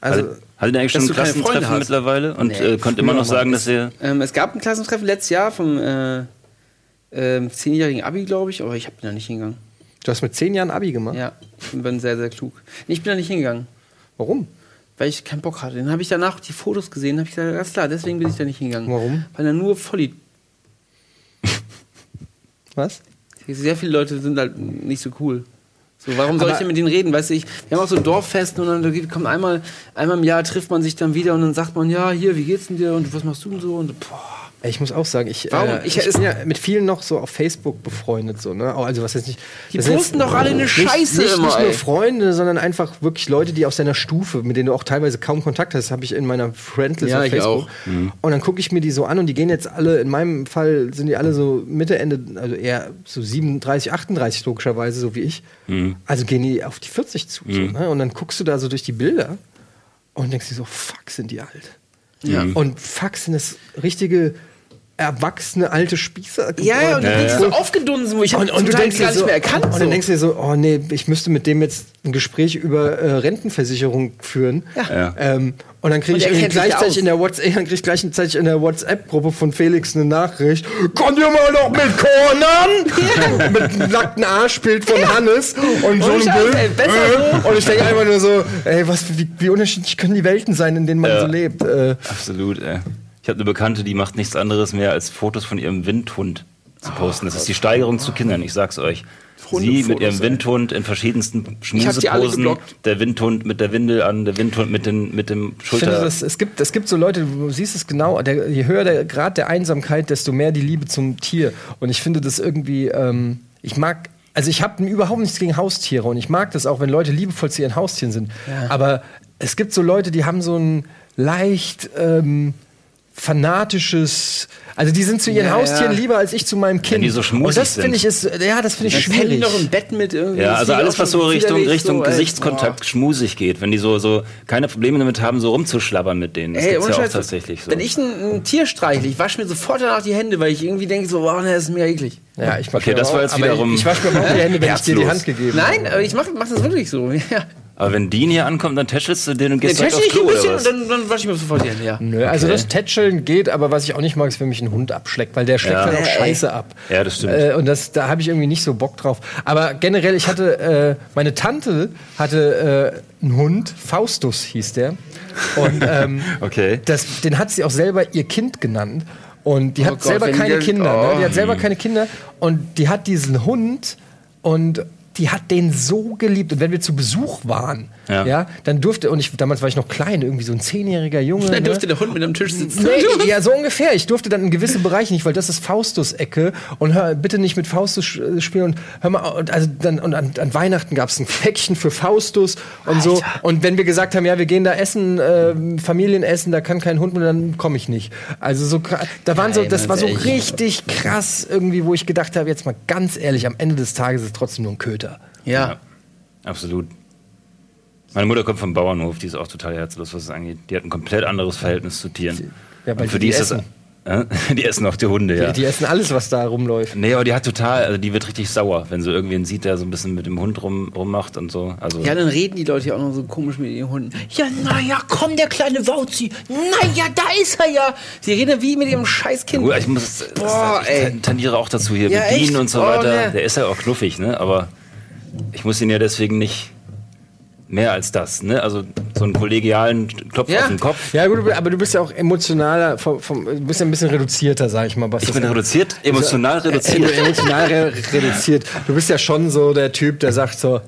Also, Hatte, hatte der eigentlich schon ein Klassentreffen mittlerweile und Nee, äh, konnte immer noch sagen, dass er. Ähm, es gab ein Klassentreffen letztes Jahr vom äh, ähm, zehnjährigen Abi, glaube ich, aber ich bin da nicht hingegangen. Du hast mit zehn Jahren Abi gemacht. Ja, ich bin sehr, sehr klug. Ich bin da nicht hingegangen, Warum? weil ich keinen Bock hatte. Dann habe ich danach die Fotos gesehen, habe ich gesagt, ganz klar, deswegen bin ich da nicht hingegangen. Warum? Weil da nur Volli. Was? Sehr viele Leute sind halt nicht so cool. So, warum soll Aber- ich denn mit denen reden? Weißt du, ich, wir haben auch so Dorffesten und dann kommt einmal, einmal im Jahr trifft man sich dann wieder und dann sagt man, ja, hier, wie geht's denn dir und was machst du denn so? Und boah. Ich muss auch sagen, ich, Warum? Äh, Ich- ich, bin ja mit vielen noch so auf Facebook befreundet. So, ne? Also was jetzt nicht. Die posten jetzt doch alle eine Scheiße nicht, immer, nicht nur. Freunde, sondern einfach wirklich Leute, die aus deiner Stufe, mit denen du auch teilweise kaum Kontakt hast, habe ich in meiner Friendlist Ja, auf ich Facebook. auch. Und dann gucke ich mir die so an und die gehen jetzt alle, in meinem Fall sind die alle so Mitte, Ende, also eher so 37, 38 logischerweise, so wie ich. Also gehen die auf die 40 zu. So, ne? Und dann guckst du da so durch die Bilder und denkst dir so, fuck, sind die alt. Ja. Und fuck, sind das richtige erwachsene alte Spießer. Ja, ja, und du Ja, ja. so aufgedunsen, wo ich und, und du denkst gar dir nicht so, mehr erkannt. und so. dann denkst du dir so, oh nee, ich müsste mit dem jetzt ein Gespräch über äh, Rentenversicherung führen. Ja. Ähm, und dann kriege Und ich irgendwie ja gleichzeitig in der WhatsApp, dann krieg ich gleichzeitig in der WhatsApp-Gruppe von Felix eine Nachricht. Kommt ihr mal noch mit Cornern? mit einem nackten Arschbild von Hannes und so Ohne ein Scheiß, Bild. Äh, und ich denke einfach nur so, ey, was, wie, wie unterschiedlich können die Welten sein, in denen man Ja. so lebt? Äh, Absolut, ey. Ich habe eine Bekannte, die macht nichts anderes mehr, als Fotos von ihrem Windhund zu posten. Das ist die Steigerung zu Kindern, ich sag's euch. Sie mit ihrem. Windhund in verschiedensten Schmuseposen. Der Windhund mit der Windel an, der Windhund mit, den, mit dem Ich finde, Schulter. das, es, gibt, es gibt so Leute, du siehst es genau, der, je höher der Grad der Einsamkeit, desto mehr die Liebe zum Tier. Und ich finde das irgendwie, ähm, ich mag, also ich habe überhaupt nichts gegen Haustiere und ich mag das auch, wenn Leute liebevoll zu ihren Haustieren sind. Aber es gibt so Leute, die haben so ein leicht ähm, fanatisches, also die sind zu ihren Ja, Haustieren ja. lieber als ich zu meinem Kind. die so schmusig und das sind. finde ich ist, ja, das finde ich Dann pennen die schwierig. doch im Bett mit irgendwie. ja, also alles, was so Richtung, Richtung so, ey. Gesichtskontakt schmusig geht, wenn die so, so keine Probleme damit haben, so rumzuschlabbern mit denen. Das Ey, gibt's ja auch tatsächlich so. Wenn ich ein, ein Tier streichle, ich wasche mir sofort danach die Hände, weil ich irgendwie denke so, wow, ne, das ist mir eklig. Ja, ich Okay, das war jetzt aber wiederum Ich, ich wasche mir auch die Hände, wenn ich dir die. Hand gegeben Nein, aber ich mache mach das wirklich so. Ja. Aber wenn Dean hier ankommt, dann tätschelst du den und gehst direkt tätschel aufs ich ein Klo, bisschen oder und was? dann, dann wasche ich mir sofort die Hände, ja. Nö, also Okay. das Tätscheln geht, aber was ich auch nicht mag, ist, wenn mich ein Hund abschleckt, weil der schleckt Ja. dann auch Ja. Scheiße ab. Ja, das stimmt. Äh, und das, da habe ich irgendwie nicht so Bock drauf. Aber generell, ich hatte, äh, meine Tante hatte äh, einen Hund, Faustus hieß der. Und ähm, Okay. das, den hat sie auch selber ihr Kind genannt. Und die hat Gott, selber keine die- Kinder. oh. Ne? Die hat selber keine Kinder. Und die hat diesen Hund und die hat den so geliebt. Und wenn wir zu Besuch waren, ja, Ja. dann durfte, und ich, damals war ich noch klein, irgendwie so ein zehnjähriger Junge. Dann ne? durfte der Hund mit am Tisch sitzen. Nee, ja, so ungefähr. Ich durfte dann in gewisse Bereiche nicht, weil das ist Faustus-Ecke und hör bitte nicht mit Faustus sch- spielen und hör mal, und also dann und an, an Weihnachten gab es ein Päckchen für Faustus und so. Und wenn wir gesagt haben, ja, wir gehen da essen, ähm, Familienessen, da kann kein Hund mehr, dann komme ich nicht. Also so, da waren so, das war so richtig krass irgendwie, wo ich gedacht habe, jetzt mal ganz ehrlich, am Ende des Tages ist es trotzdem nur ein Köter. Ja. Absolut. Meine Mutter kommt vom Bauernhof, die ist auch total herzlos, was es angeht. Die hat ein komplett anderes Verhältnis zu Tieren. Ja, weil Und für die die, ist essen. das. Äh? Die essen auch die Hunde, ja. Die essen alles, was da rumläuft. Nee, aber die hat total, also die wird richtig sauer, wenn sie irgendwen sieht, der so ein bisschen mit dem Hund rum, rummacht und so. Also, Ja, dann reden die Leute ja auch noch so komisch mit ihren Hunden. Ja, naja, komm, der kleine Wauzi. Naja, da ist er ja. Sie reden wie mit ihrem Scheißkind. Gut, ich muss, Boah, ich ey. tendiere auch dazu hier, Ja, bedienen echt? und so Oh, weiter. ne. Der ist ja auch knuffig, ne? Aber ich muss ihn ja deswegen nicht mehr als das, ne? Also so einen kollegialen Klopf Ja. auf den Kopf. Ja, gut, aber du bist ja auch emotionaler, vom, vom, du bist ja ein bisschen reduzierter, sag ich mal. Was Ich bin reduziert, emotional Äh, reduziert. emotional re reduziert. Du bist ja schon so der Typ, der sagt so,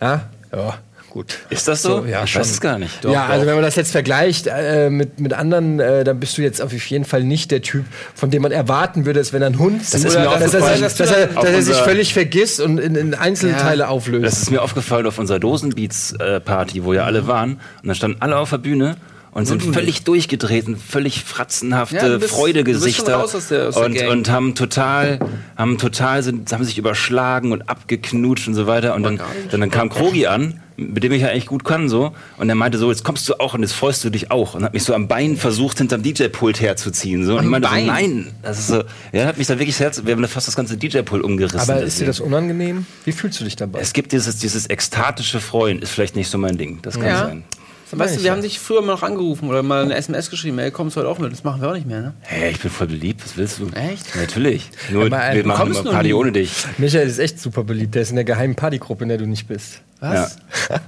ja, ja, gut. Ist das so? So, ja, ich schon. weiß es gar nicht. ja, also wenn man das jetzt vergleicht äh, mit, mit anderen, äh, dann bist du jetzt auf jeden Fall nicht der Typ, von dem man erwarten würde, dass wenn ein Hund Das ist mir dass, er, dass, er, dass er sich völlig vergisst und in, in Einzelteile Ja. auflöst. Das ist mir aufgefallen auf unserer Dosenbeats-Party, wo ja alle waren. Und dann standen alle auf der Bühne und sind völlig durchgedreht und völlig fratzenhafte Ja, bist- Freudegesichter. aus der- aus der und, und haben total, haben total, sind, haben sich überschlagen und abgeknutscht und so weiter. Und dann, dann, dann kam Krogi an, mit dem ich ja eigentlich gut kann, so. Und er meinte so, jetzt kommst du auch und jetzt freust du dich auch. Und hat mich so am Bein versucht, hinterm DJ-Pult herzuziehen, so. Und ich meinte Bein? so, nein. Das ist so, ja, hat mich da wirklich Herz, wir haben da fast das ganze DJ-Pult umgerissen. aber ist dir das unangenehm? Wie fühlst du dich dabei? Es gibt dieses, dieses ekstatische Freuen, ist vielleicht nicht so mein Ding. Das kann Ja. sein. Weißt du, wir ja. haben dich früher mal noch angerufen oder mal eine SMS geschrieben, ey, kommst du heute auch mit? Das machen wir auch nicht mehr, ne? Hey, ich bin voll beliebt, was willst du? Echt? Natürlich. Nur äh, wir du machen noch Party nie. ohne dich. Michael ist echt super beliebt. Der ist in der geheimen Partygruppe, in der du nicht bist. Was?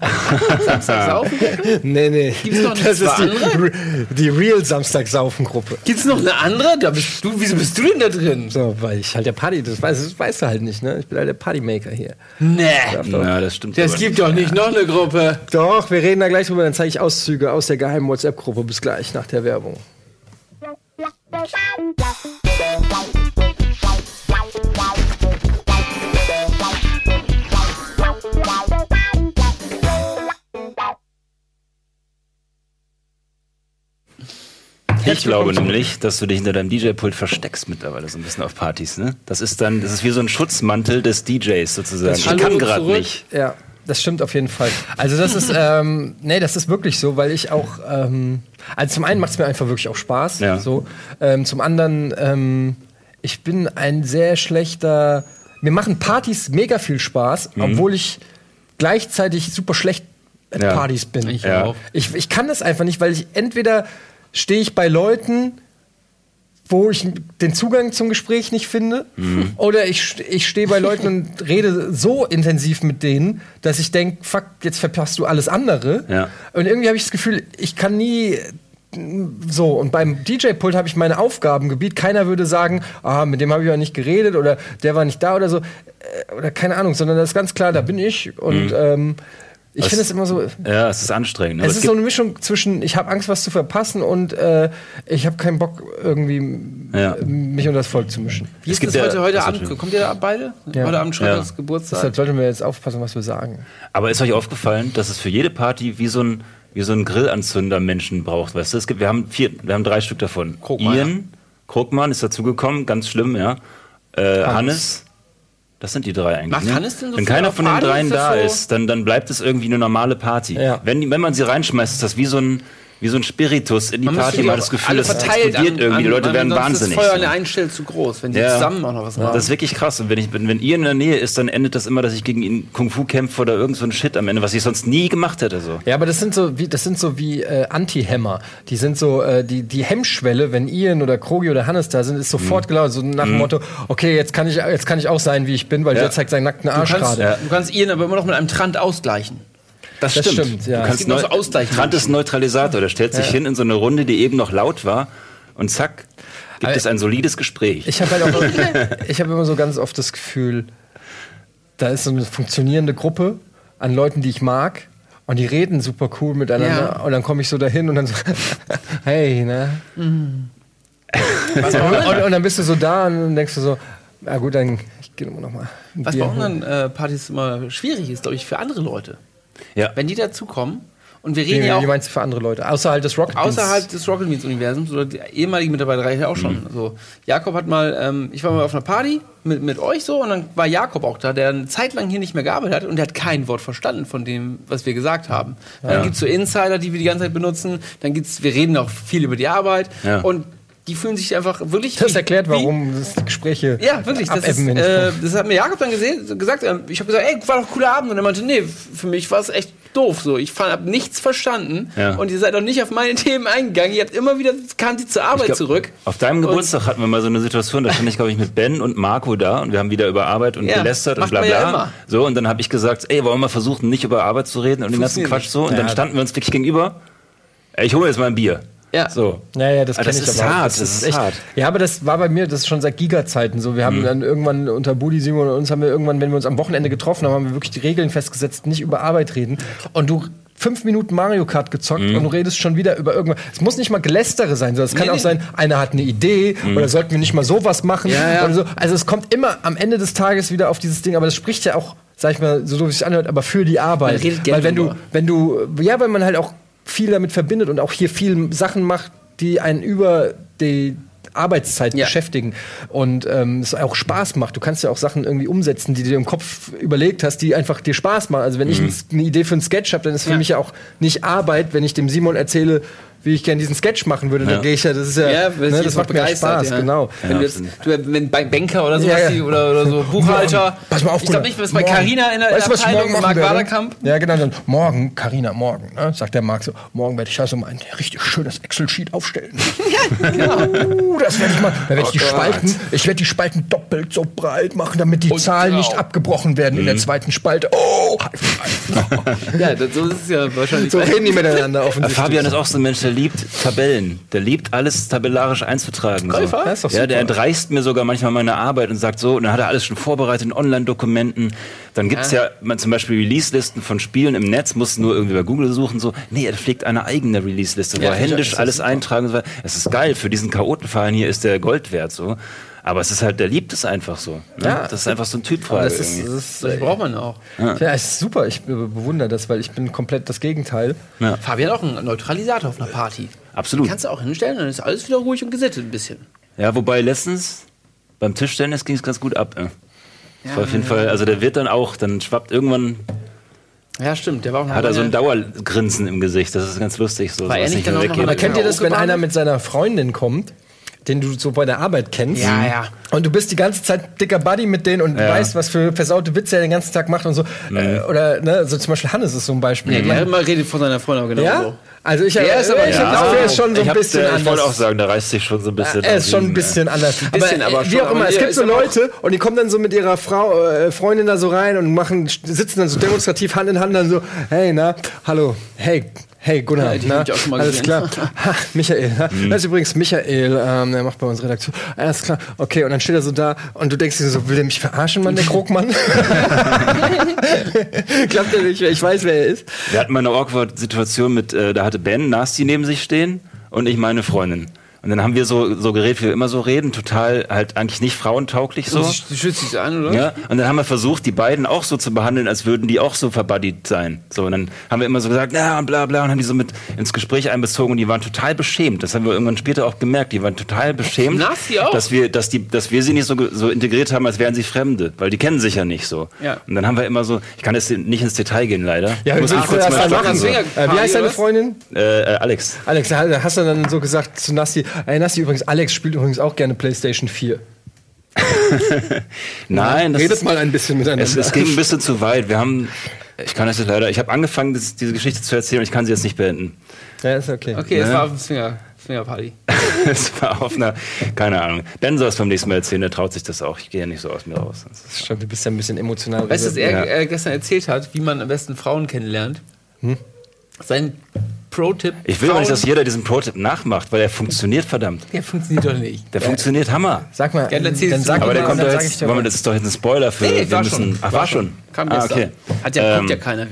Samstag saufen? Nee, nee. Gibt's noch das ist zwei die, Re- die Real Samstagsaufengruppe. Gibt's noch eine andere? Da bist du, wieso bist du denn da drin? So, weil ich halt der Party, das weißt, das weißt du halt nicht, ne? Ich bin halt der Partymaker hier. Nee. Ja, das stimmt. Aber gibt doch nicht noch eine Gruppe. Doch, wir reden da gleich drüber, dann zeige ich Auszüge aus der geheimen WhatsApp-Gruppe. Bis gleich nach der Werbung. Ich glaube nämlich, dass du dich hinter deinem DJ-Pult versteckst mittlerweile so ein bisschen auf Partys, ne? Das ist dann, das ist wie so ein Schutzmantel des DJs sozusagen. Ich Hallo kann gerade nicht. Ja, das stimmt auf jeden Fall. Also das ist, ähm, nee, das ist wirklich so, weil ich auch, ähm, also zum einen macht es mir einfach wirklich auch Spaß, Ja. so. Ähm, zum anderen, ähm, ich bin ein sehr schlechter, mir machen Partys mega viel Spaß, obwohl ich gleichzeitig super schlecht at Ja. Partys bin. Ich Ja. auch. Ich, ich kann das einfach nicht, weil ich entweder stehe ich bei Leuten, wo ich den Zugang zum Gespräch nicht finde, Mhm. oder ich, ich stehe bei Leuten und rede so intensiv mit denen, dass ich denke, fuck, jetzt verpasst du alles andere. Ja. Und irgendwie habe ich das Gefühl, ich kann nie so, und beim DJ-Pult habe ich mein Aufgabengebiet. Keiner würde sagen, ah, mit dem habe ich ja nicht geredet oder der war nicht da oder so. Äh, Oder keine Ahnung, sondern das ist ganz klar, da bin ich. Und ähm, ich finde es immer so. Ja, es ist anstrengend. Aber Es ist so eine Mischung zwischen, ich habe Angst, was zu verpassen und äh, ich habe keinen Bock, irgendwie Ja. mich unter das Volk zu mischen. Wie Es ist gibt das ja- heute, heute Achso, Abend? Kommt ihr da beide? Ja. Heute Abend Ja. Schröders Geburtstag. Deshalb sollten wir jetzt aufpassen, was wir sagen. Aber ist euch aufgefallen, dass es für jede Party wie so ein, wie so ein Grillanzünder Menschen braucht, weißt du? Es gibt, wir haben vier, wir haben drei Stück davon. Krogmann, Ian, Krogmann ist dazugekommen, ganz schlimm, ja. Äh, Hannes. Das sind die drei eigentlich. Macht ne? Hannes denn so Wenn keiner von den Party? dreien Ist da so- ist, dann, dann bleibt es irgendwie eine normale Party. Ja. Wenn, wenn man sie reinschmeißt, ist das wie so ein, wie so ein Spiritus in die Man Party. hat das Gefühl, das verteilt explodiert an- irgendwie. Die Leute an- werden wahnsinnig. Ist Feuer an der einen Stelle zu groß, wenn die Ja. zusammen auch noch was machen. Das ist wirklich krass. Und wenn, ich, wenn, wenn ihr in der Nähe ist, dann endet das immer, dass ich gegen ihn Kung Fu kämpfe oder irgend so ein Shit am Ende, was ich sonst nie gemacht hätte. So. Ja, aber das sind so wie, das sind so wie äh, Anti-Hämmer. Die sind so, äh, die, die Hemmschwelle, wenn Ian oder Krogi oder Hannes da sind, ist sofort gelaufen. So nach dem Motto, okay, jetzt kann ich, jetzt kann ich auch sein, wie ich bin, weil Ja. der zeigt seinen nackten du, Arsch kannst, gerade. Ja. du kannst ihren aber immer noch mit einem Trant ausgleichen. Das, Das stimmt, ja. Du kannst neu, so Ausgleichsmenschen. Trant ist ein Neutralisator. Der stellt sich hin in so eine Runde, die eben noch laut war und zack, gibt Aber- es ein solides Gespräch. Ich habe halt auch, ich habe immer so ganz oft das Gefühl, da ist so eine funktionierende Gruppe an Leuten, die ich mag. Und die reden super cool miteinander. Ja. Und dann komme ich so dahin und dann so, hey, ne? Was bei Und, unseren, und dann bist du so da und dann denkst du so, ja gut, dann ich gehe noch mal. ein was bei unseren äh, Partys immer schwierig ist, glaube ich, für andere Leute. Ja. Wenn die dazukommen und wir Wie, reden ja wie auch meinst du für andere Leute? Außerhalb des Rocket Beans? außerhalb des Rocket Beans Universums oder die ehemaligen Mitarbeiter reichen ja auch schon. So, Jakob hat mal, ähm, ich war mal auf einer Party mit, mit euch so und dann war Jakob auch da, der eine Zeit lang hier nicht mehr gearbeitet hat und der hat kein Wort verstanden von dem, was wir gesagt haben. Dann gibt's so Insider, die wir die ganze Zeit benutzen, dann gibt's, wir reden auch viel über die Arbeit Ja. und die fühlen sich einfach wirklich. Das wie- erklärt, wie- warum das die Gespräche ja, wirklich. Das, ist, äh, das hat mir Jakob dann gesehen, gesagt. ähm, Ich habe gesagt, ey, war doch ein cooler Abend. Und er meinte, nee, für mich war es echt doof. So, ich habe nichts verstanden. Ja. Und ihr seid auch nicht auf meine Themen eingegangen. Ihr habt immer wieder kam sie zur Arbeit glaub, zurück. Auf deinem Und- Geburtstag hatten wir mal so eine Situation, da stand ich, glaube ich, mit Ben und Marco da und wir haben wieder über Arbeit und Ja, gelästert und bla ja bla. immer. so, und dann habe ich gesagt, ey, wollen wir mal versuchen, nicht über Arbeit zu reden und den ganzen Quatsch so. Und dann Ja. standen wir uns wirklich gegenüber. Ey, ich hole jetzt mal ein Bier. Ja. So. Ja, ja, das kenne das ich ist aber hart, das ist hart. Ja, aber das war bei mir, das ist schon seit Giga-Zeiten so. Wir haben dann irgendwann unter Budi, Simon und uns haben wir irgendwann, wenn wir uns am Wochenende getroffen haben, haben wir wirklich die Regeln festgesetzt, nicht über Arbeit reden. Und du fünf Minuten Mario Kart gezockt und du redest schon wieder über irgendwas. Es muss nicht mal Gelästere sein, sondern es kann Nee, auch nee. sein, einer hat eine Idee oder sollten wir nicht mal sowas machen Ja, ja. oder so. Also es kommt immer am Ende des Tages wieder auf dieses Ding, aber das spricht ja auch, sag ich mal, so doof es sich anhört, aber für die Arbeit. Man redet gerne Weil wenn du, wenn du, ja, weil man halt auch viel damit verbindet und auch hier viel Sachen macht, die einen über die Arbeitszeit Ja. beschäftigen und ähm, es auch Spaß macht. Du kannst ja auch Sachen irgendwie umsetzen, die du dir im Kopf überlegt hast, die einfach dir Spaß machen. Also wenn ich ein- eine Idee für einen Sketch habe, dann ist für Ja. mich ja auch nicht Arbeit, wenn ich dem Simon erzähle, wie ich gerne diesen Sketch machen würde, Ja. dann gehe ich ja, das ist ja, Ja, ne, das macht mir Spaß, ja. genau. Wenn du jetzt, du, wenn bei Banker oder so Ja, oder, oder so Buchhalter. Pass mal auf, ich glaube nicht, was bei. Carina in der, weißt, der du, was ich Abteilung, morgen Marc? Waderkamp. Ja, genau. Dann morgen, Carina, morgen, ne, sagt der Marc so, morgen werde ich da so mein richtig schönes Excel-Sheet aufstellen. Ja, genau. Uh, das werde ich mal. Dann werde ich die Oh Gott. Spalten, ich werde die Spalten doppelt so breit machen, damit die Zahlen grau. nicht abgebrochen werden in der zweiten Spalte. Oh. Ja, das, so ist es ja wahrscheinlich. so reden die miteinander offensichtlich. Fabian ist auch so ein Mensch, der liebt Tabellen. Der liebt alles tabellarisch einzutragen. So. Das ist doch Ja, der entreißt mir sogar manchmal meine Arbeit und sagt so, und dann hat er alles schon vorbereitet in Online-Dokumenten. Dann gibt's ja, man, zum Beispiel Release-Listen von Spielen im Netz, muss nur irgendwie bei Google suchen. So, nee, er pflegt eine eigene Release-Liste, wo Ja, er händisch alles super. eintragen soll. Es ist geil, für diesen Chaotenverein hier ist der Gold wert. So. Aber es ist halt, der liebt es einfach so. Ne? Ja. Das ist einfach so ein Typfrage. das ist, irgendwie. das ist, Das braucht man auch. ja, es ist super. Ich be- bewundere das, weil ich bin komplett das Gegenteil. Fabian auch ein Neutralisator auf einer Party. Absolut. Kannst du auch hinstellen, dann ist alles wieder ruhig und gesittet ein bisschen. Ja, wobei letztens beim Tischtennis ging es ganz gut ab. Das war auf jeden Fall, also der wird dann auch, dann schwappt irgendwann, Ja, stimmt. Der war auch noch hat er so ein Dauergrinsen im Gesicht. Das ist ganz lustig. So, War er nicht dann auch noch der kennt ihr das, wenn einer mit seiner Freundin kommt, den du so bei der Arbeit kennst? Ja, ja. Und du bist die ganze Zeit dicker Buddy mit denen und Ja. weißt, was für versaute Witze er den ganzen Tag macht und so. Äh, oder, ne, so zum Beispiel Hannes ist so ein Beispiel. Ja, der immer redet von seiner Freundin, aber genau Ja? so. Also ich, Der ist aber ich ja. glaube, er ist schon so ein hab, bisschen äh, anders. Ich wollte auch sagen, der reißt sich schon so ein bisschen. er ist schon ein bisschen anders. bisschen, aber, aber äh, wie schon, auch immer, es gibt so Leute und die kommen dann so mit ihrer Frau, äh, Freundin da so rein und machen, sitzen dann so demonstrativ Hand in Hand dann so, hey, na, hallo, hey, hey, Gunnar, Ja, na, hab ich auch schon mal alles gesehen. klar. Ha, Michael, na, Mhm. das ist übrigens Michael, ähm, der macht bei uns Redaktion. Alles klar, okay, und dann steht er so da und du denkst dir so, will der mich verarschen, Mann, der Krogmann? Klappt er nicht, ich weiß, wer er ist. Wir hatten mal eine awkward Situation mit, äh, da hatte Ben Nasty neben sich stehen und ich meine Freundin. Und dann haben wir so, so geredet, wie wir immer so reden, total halt eigentlich nicht frauentauglich so. Sie schützt sich an, oder? Ja, und dann haben wir versucht, die beiden auch so zu behandeln, als würden die auch so verbuddied sein. So, und dann haben wir immer so gesagt, ja, und bla bla, und haben die so mit ins Gespräch einbezogen und die waren total beschämt. Das haben wir irgendwann später auch gemerkt. Die waren total beschämt, Nasty auch? dass wir, dass die, dass wir sie nicht so, so integriert haben, als wären sie Fremde, weil die kennen sich ja nicht so. Ja. Und dann haben wir immer so, ich kann jetzt nicht ins Detail gehen, leider. Ja, Ich muss mich du kurz das mal machen? so. Äh, wie heißt deine? Freundin? Äh, äh, Alex. Alex, da hast du dann so gesagt zu Nasti, ey Nasti, übrigens, Alex spielt übrigens auch gerne PlayStation 4. Nein, das Redet ist, mal ein bisschen miteinander. es, es ging ein bisschen zu weit. Wir haben, ich kann das jetzt leider, ich habe angefangen, das, diese Geschichte zu erzählen und ich kann sie jetzt nicht beenden. ja, ist okay. Okay, das Ne? war auf dem Swinger, Swingerparty. Es war auf einer, keine Ahnung. Ben soll es beim nächsten Mal erzählen, der traut sich das auch. Ich gehe ja nicht so aus mir raus. Das ist- Stimmt, du bist ja ein bisschen emotional. Weißt du, was er Ja. äh, gestern erzählt hat, wie man am besten Frauen kennenlernt? Hm? Sein Pro-Tipp. Ich will aber nicht, dass jeder diesen Pro-Tipp nachmacht, weil er funktioniert verdammt. Der funktioniert doch nicht. Der funktioniert Hammer. Sag mal, Ja, dann erzählst dann du sag mal. Aber der mal, kommt dann doch jetzt, mal. das ist doch jetzt ein Spoiler für. Nee, wir war müssen- schon. Ach, war schon. Kam ah, okay. Hat ja, guckt ja Ähm, keiner.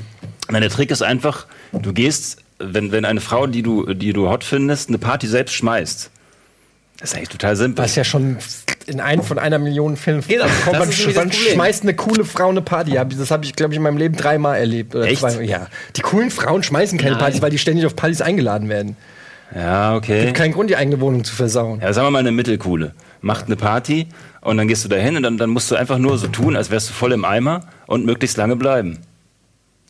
Nein, der Trick ist einfach, du gehst, wenn, wenn eine Frau, die du, die du hot findest, eine Party selbst schmeißt. Das ist eigentlich total simpel. Was ja schon in einem von einer Million Filmen Genau, kommt. Man, nämlich man schmeißt eine coole Frau eine Party. Das habe ich, glaube ich, in meinem Leben dreimal erlebt. Oder Echt? Zwei, ja. Die coolen Frauen schmeißen keine Nein. Partys, weil die ständig auf Partys eingeladen werden. Ja, okay. Kein Grund, die eigene Wohnung zu versauen. Ja, sagen wir mal eine Mittelcoole. Macht eine Party und dann gehst du da hin und dann, dann musst du einfach nur so tun, als wärst du voll im Eimer und möglichst lange bleiben.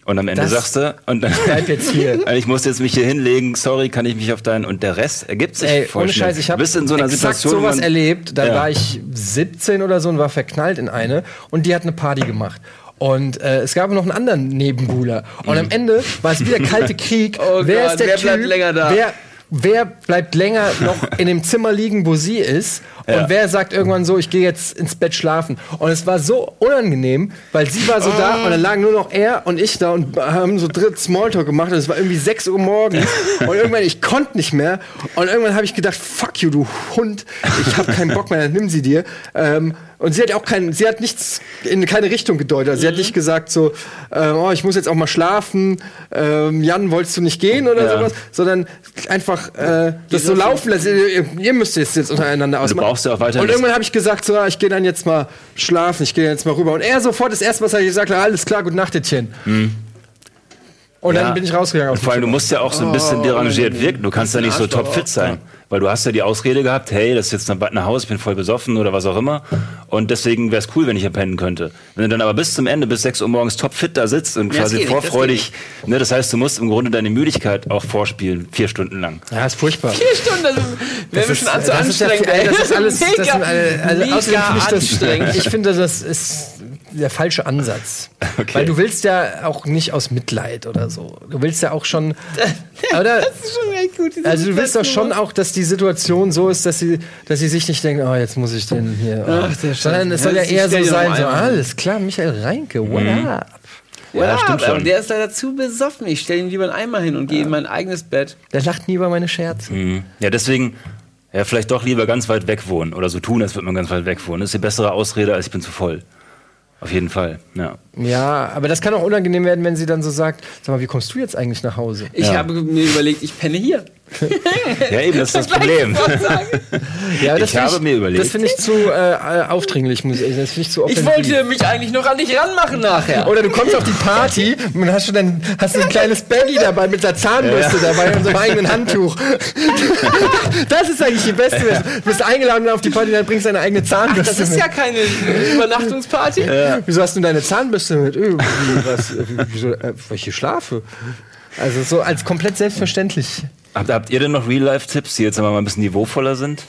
Und am Ende Das- sagst du, und dann, Bleib jetzt hier. ich muss jetzt mich hier hinlegen, sorry, kann ich mich auf deinen, und der Rest ergibt sich Ey, voll ohne schnell. Scheiß, ich Du habe bist in so einer exakt Situation, sowas man- erlebt. Da Ja. war ich 17 oder so und war verknallt in eine und die hat eine Party gemacht. Und äh, es gab noch einen anderen Nebenbuhler. Und am Ende war es wieder kalte Krieg. Mhm. Oh wer Gott, ist der wer Typ? bleibt länger da? Wer, wer bleibt länger noch in dem Zimmer liegen, wo sie ist? Und Ja. wer sagt irgendwann so, ich gehe jetzt ins Bett schlafen? Und es war so unangenehm, weil sie war so Oh. da und dann lagen nur noch er und ich da und haben so dritt Smalltalk gemacht. Und es war irgendwie 6 Uhr morgens. und irgendwann, ich konnte nicht mehr. Und irgendwann habe ich gedacht, fuck you, du Hund. Ich habe keinen Bock mehr, dann nimm sie dir. Ähm, und sie hat auch keinen, sie hat nichts in keine Richtung gedeutet. Also sie hat Mhm. nicht gesagt so, äh, oh, ich muss jetzt auch mal schlafen. Ähm, Jan, wolltest du nicht gehen oder Ja. sowas? Sondern einfach äh, das so laufen lassen. Ihr, ihr müsst es jetzt untereinander ausmachen. brauchst ja auch weiterhin Und irgendwann habe ich gesagt, so, ah, ich gehe dann jetzt mal schlafen, ich gehe jetzt mal rüber. Und er sofort das erste, was er gesagt hat, alles klar, gut Nachtetchen. Und Ja. dann bin ich rausgegangen. Und vor allem, du musst ja auch so ein bisschen derangiert wirken. Du kannst ja nicht so topfit sein. Weil du hast ja die Ausrede gehabt, hey, das ist jetzt nach nach Hause, ich bin voll besoffen oder was auch immer. Und deswegen wäre es cool, wenn ich hier pennen könnte. Wenn du dann aber bis zum Ende, bis 6 Uhr morgens topfit da sitzt und Ja, das quasi nicht, das vorfreudig, ne, das heißt, du musst im Grunde deine Müdigkeit auch vorspielen, vier Stunden lang. ja, ist furchtbar. Vier Stunden, das wäre mir schon an zu das ist ja, anstrengend. ey, das ist alles, das mega, sind, äh, also mega das, anstrengend. ich finde, das ist der falsche Ansatz. Weil du willst ja auch nicht aus Mitleid oder so. Du willst ja auch schon, oder? Das ist schon echt gut. Also du willst doch schon auch, dass die Situation so ist, dass sie, dass sie sich nicht denken, oh, jetzt muss ich den hier. Oh. Ach, der Sondern es soll ja Ja, eher so sein, so, alles klar, Michael Reinke, what up? Ja, stimmt aber schon. der ist leider zu besoffen. Ich stelle ihn lieber einen Eimer hin und gehe in mein eigenes Bett. Der lacht nie über meine Scherze. Mhm. Ja, deswegen, ja, vielleicht doch lieber ganz weit weg wohnen oder so tun, als würde man ganz weit weg wohnen. Das ist die bessere Ausrede, als ich bin zu voll. Auf jeden Fall, ja. Ja, aber das kann auch unangenehm werden, wenn sie dann so sagt, sag mal, wie kommst du jetzt eigentlich nach Hause? Ich Ja. habe mir überlegt, ich penne hier. Ja, eben, das ist das Problem. Ja, aber Ich habe mir überlegt- Das finde ich zu äh, aufdringlich, muss ich, das finde ich zu Ich offensiv. wollte mich eigentlich noch an dich ranmachen nachher. Oder du kommst auf die Party und hast schon dann hast du ein kleines Baggy dabei mit der Zahnbürste dabei und so einem eigenen Handtuch. das ist eigentlich die beste Version. Du bist eingeladen auf die Party, dann bringst du deine eigene Zahnbürste Das ist mit. ja keine Übernachtungsparty. Wieso hast du deine Zahnbürste mit? Öh, was, äh, wieso, äh, weil ich hier schlafe. Also so als komplett selbstverständlich. Habt, habt ihr denn noch Real-Life-Tipps, die jetzt aber mal ein bisschen niveauvoller sind?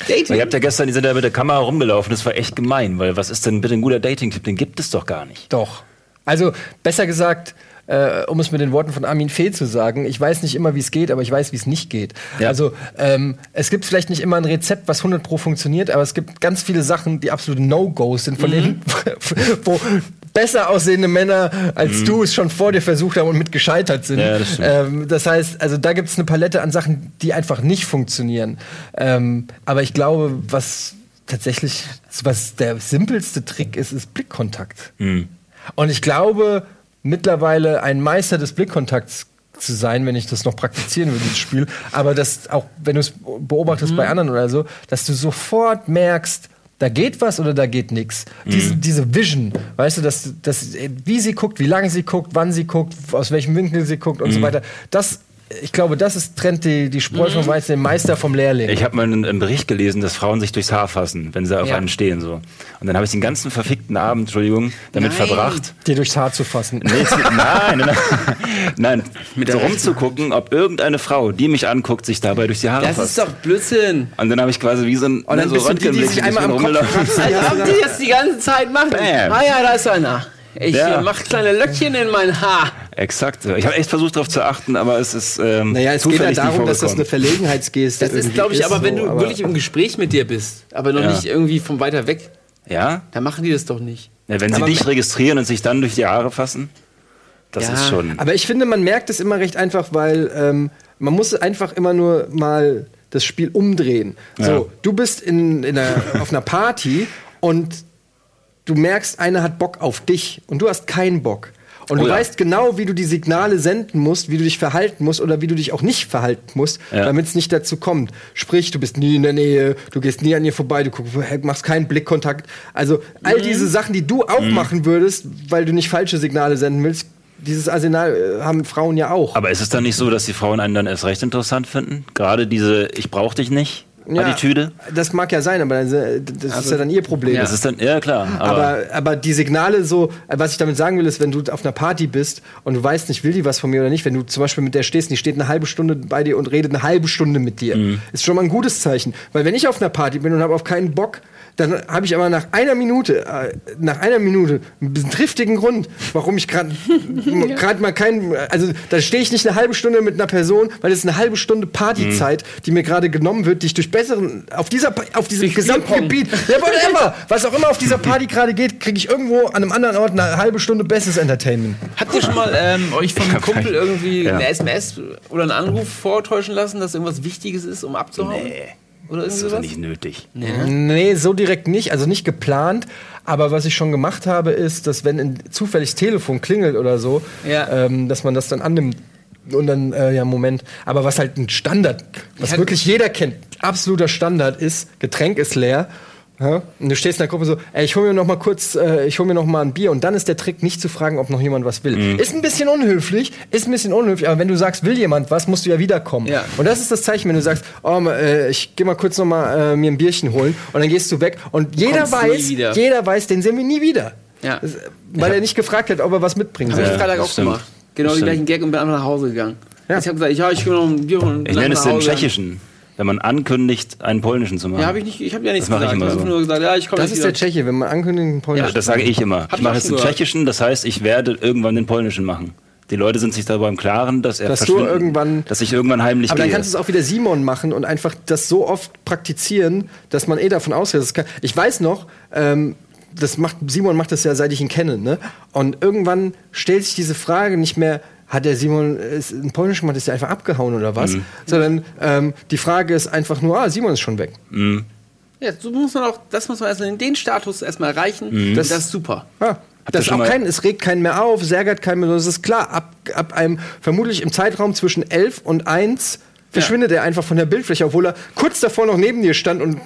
Dating. Weil ihr habt ja gestern, die sind ja mit der Kamera rumgelaufen, das war echt gemein, weil was ist denn bitte ein guter Dating-Tipp? Den gibt es doch gar nicht. Doch. Also besser gesagt, äh, um es mit den Worten von Armin Fee zu sagen, ich weiß nicht immer, wie es geht, aber ich weiß, wie es nicht geht. Ja. Also ähm, es gibt vielleicht nicht immer ein Rezept, was 100 pro funktioniert, aber es gibt ganz viele Sachen, die absolute No-Gos sind, von denen, wo besser aussehende Männer als du es schon vor dir versucht haben und mit gescheitert sind. Ja, das ähm, das heißt, also da gibt es eine Palette an Sachen, die einfach nicht funktionieren. Ähm, aber ich glaube, was tatsächlich, was der simpelste Trick ist, ist Blickkontakt. Und ich glaube, mittlerweile ein Meister des Blickkontakts zu sein, wenn ich das noch praktizieren würde, dieses Spiel. Aber das auch, wenn du es beobachtest bei anderen oder so, dass du sofort merkst, da geht was oder da geht nichts. Diese, diese Vision, weißt du, dass, dass, wie sie guckt, wie lange sie guckt, wann sie guckt, aus welchem Winkel sie guckt und so weiter. Das, ich glaube, das ist trennt die, die Spreu vom Weizen, den Meister vom Lehrling. Ich habe mal einen, einen Bericht gelesen, dass Frauen sich durchs Haar fassen, wenn sie auf Ja. einen stehen. So. Und dann habe ich den ganzen verfickten Abend, Entschuldigung, damit Nein. verbracht. dir durchs Haar zu fassen. Nee, es- nein, nein, nein. Mit so rumzugucken, ob irgendeine Frau, die mich anguckt, sich dabei durch die Haare Das fasst. ist doch Blödsinn. Und dann habe ich quasi wie so ein Und dann so bist du die, die sich einmal am Kopf. Als ob die das die ganze Zeit machen. Bam. Ah ja, da ist einer. Ich Ja. äh, mach kleine Löckchen in mein Haar. Exakt. Ich habe echt versucht, darauf zu achten, aber es ist ähm, Naja, es geht ja darum, dass das eine. Verlegenheitsgeste Das ist, glaube ich, aber wenn so, du wirklich im Gespräch mit dir bist, aber noch Ja. nicht irgendwie von weiter weg, Ja? dann machen die das doch nicht. ja? Wenn sie Aber- dich registrieren und sich dann durch die Haare fassen? Das Ja, ist schon. Aber ich finde, man merkt es immer recht einfach, weil ähm, man muss einfach immer nur mal das Spiel umdrehen. Ja. So, du bist in, in einer, auf einer Party und du merkst, einer hat Bock auf dich und du hast keinen Bock. Und du Oh ja. weißt genau, wie du die Signale senden musst, wie du dich verhalten musst oder wie du dich auch nicht verhalten musst, Ja. damit es nicht dazu kommt. Sprich, du bist nie in der Nähe, du gehst nie an ihr vorbei, du guckst, machst keinen Blickkontakt. Also all diese Sachen, die du auch machen würdest, weil du nicht falsche Signale senden willst, dieses Arsenal äh, haben Frauen ja auch. Aber ist es dann nicht so, dass die Frauen einen dann erst recht interessant finden? Gerade diese Ich brauch dich nicht Attitüde? Das mag ja sein, aber das ist ja dann ihr Problem. Das ist dann, ja klar. Aber, Aber, aber die Signale so, äh, was ich damit sagen will, ist, wenn du auf einer Party bist und du weißt nicht, will die was von mir oder nicht, wenn du zum Beispiel mit der stehst und die steht eine halbe Stunde bei dir und redet eine halbe Stunde mit dir, Mhm. ist schon mal ein gutes Zeichen. Weil wenn ich auf einer Party bin und habe auf keinen Bock, dann habe ich aber nach einer Minute, äh, nach einer Minute einen triftigen Grund, warum ich gerade gerade mal keinen, also da stehe ich nicht eine halbe Stunde mit einer Person, weil es ist eine halbe Stunde Partyzeit, Mhm. die mir gerade genommen wird, die ich durch besseren, auf dieser, auf diesem Durch gesamten. Gebiet, ja, whatever, was auch immer auf dieser Party gerade geht, kriege ich irgendwo an einem anderen Ort eine halbe Stunde besseres Entertainment. Habt ihr schon mal ähm, euch vom Kumpel irgendwie Ja. eine SMS oder einen Anruf vortäuschen lassen, dass irgendwas Wichtiges ist, um abzuhauen? nee, Oder das ist doch sowas? nicht nötig. Nee, so direkt nicht, also nicht geplant. Aber was ich schon gemacht habe, ist, dass wenn ein zufällig das Telefon klingelt oder so, Ja. ähm, dass man das dann annimmt. Und dann, äh, ja, Moment. Aber was halt ein Standard, was wirklich jeder kennt, absoluter Standard ist, Getränk ist leer. Ja? Und du stehst in der Gruppe so, ey, ich hol mir noch mal kurz, äh, ich hol mir noch mal ein Bier. Und dann ist der Trick, nicht zu fragen, ob noch jemand was will. Mhm. Ist ein bisschen unhöflich, ist ein bisschen unhöflich, aber wenn du sagst, will jemand was, musst du ja wiederkommen. Ja. Und das ist das Zeichen, wenn du sagst, oh, äh, ich geh mal kurz noch mal äh, mir ein Bierchen holen und dann gehst du weg und jeder Kommst weiß, jeder weiß, den sehen wir nie wieder. Ja. Das, weil er nicht gefragt hat, ob er was mitbringen Habe soll. ich Freitag auch stimmt. gemacht. Genau den gleichen Gag und bin einfach nach Hause gegangen. Ja. Ich habe gesagt, ja, ich will noch ein Bier holen. Ich nenne es den tschechischen, wenn man ankündigt, einen polnischen zu machen. Ja, habe ich nicht, ich habe ja nichts Das ich gesagt. immer ich habe so. nur gesagt, ja, ich komme Das ist der wieder. Tscheche, wenn man ankündigt, einen Polnisch. Ja, das sage ich immer. Hab ich mache jetzt den gehört. tschechischen, das heißt, ich werde irgendwann den polnischen machen. Die Leute sind sich darüber im Klaren, dass er Dass du irgendwann- dass ich irgendwann heimlich Aber dann gehe. kannst du es auch wieder Simon machen und einfach das so oft praktizieren, dass man eh davon ausgeht. dass es kann. Ich weiß noch, ähm, das macht Simon macht das ja, seit ich ihn kenne, ne? Und irgendwann stellt sich diese Frage nicht mehr. Hat der Simon ist ein Polnisch gemacht, ist der einfach abgehauen oder was? Mhm. Sondern ähm, die Frage ist einfach nur, ah, Simon ist schon weg. Ja, so muss man auch, das muss man erstmal in den Status erstmal erreichen. Mhm. Das, das ist super. Ja. Ihr Das auch kein, es regt keinen mehr auf, es ärgert keinen mehr. Es ist klar, ab, ab einem, vermutlich im Zeitraum zwischen 11 und 1 verschwindet er einfach von der Bildfläche, obwohl er kurz davor noch neben dir stand und,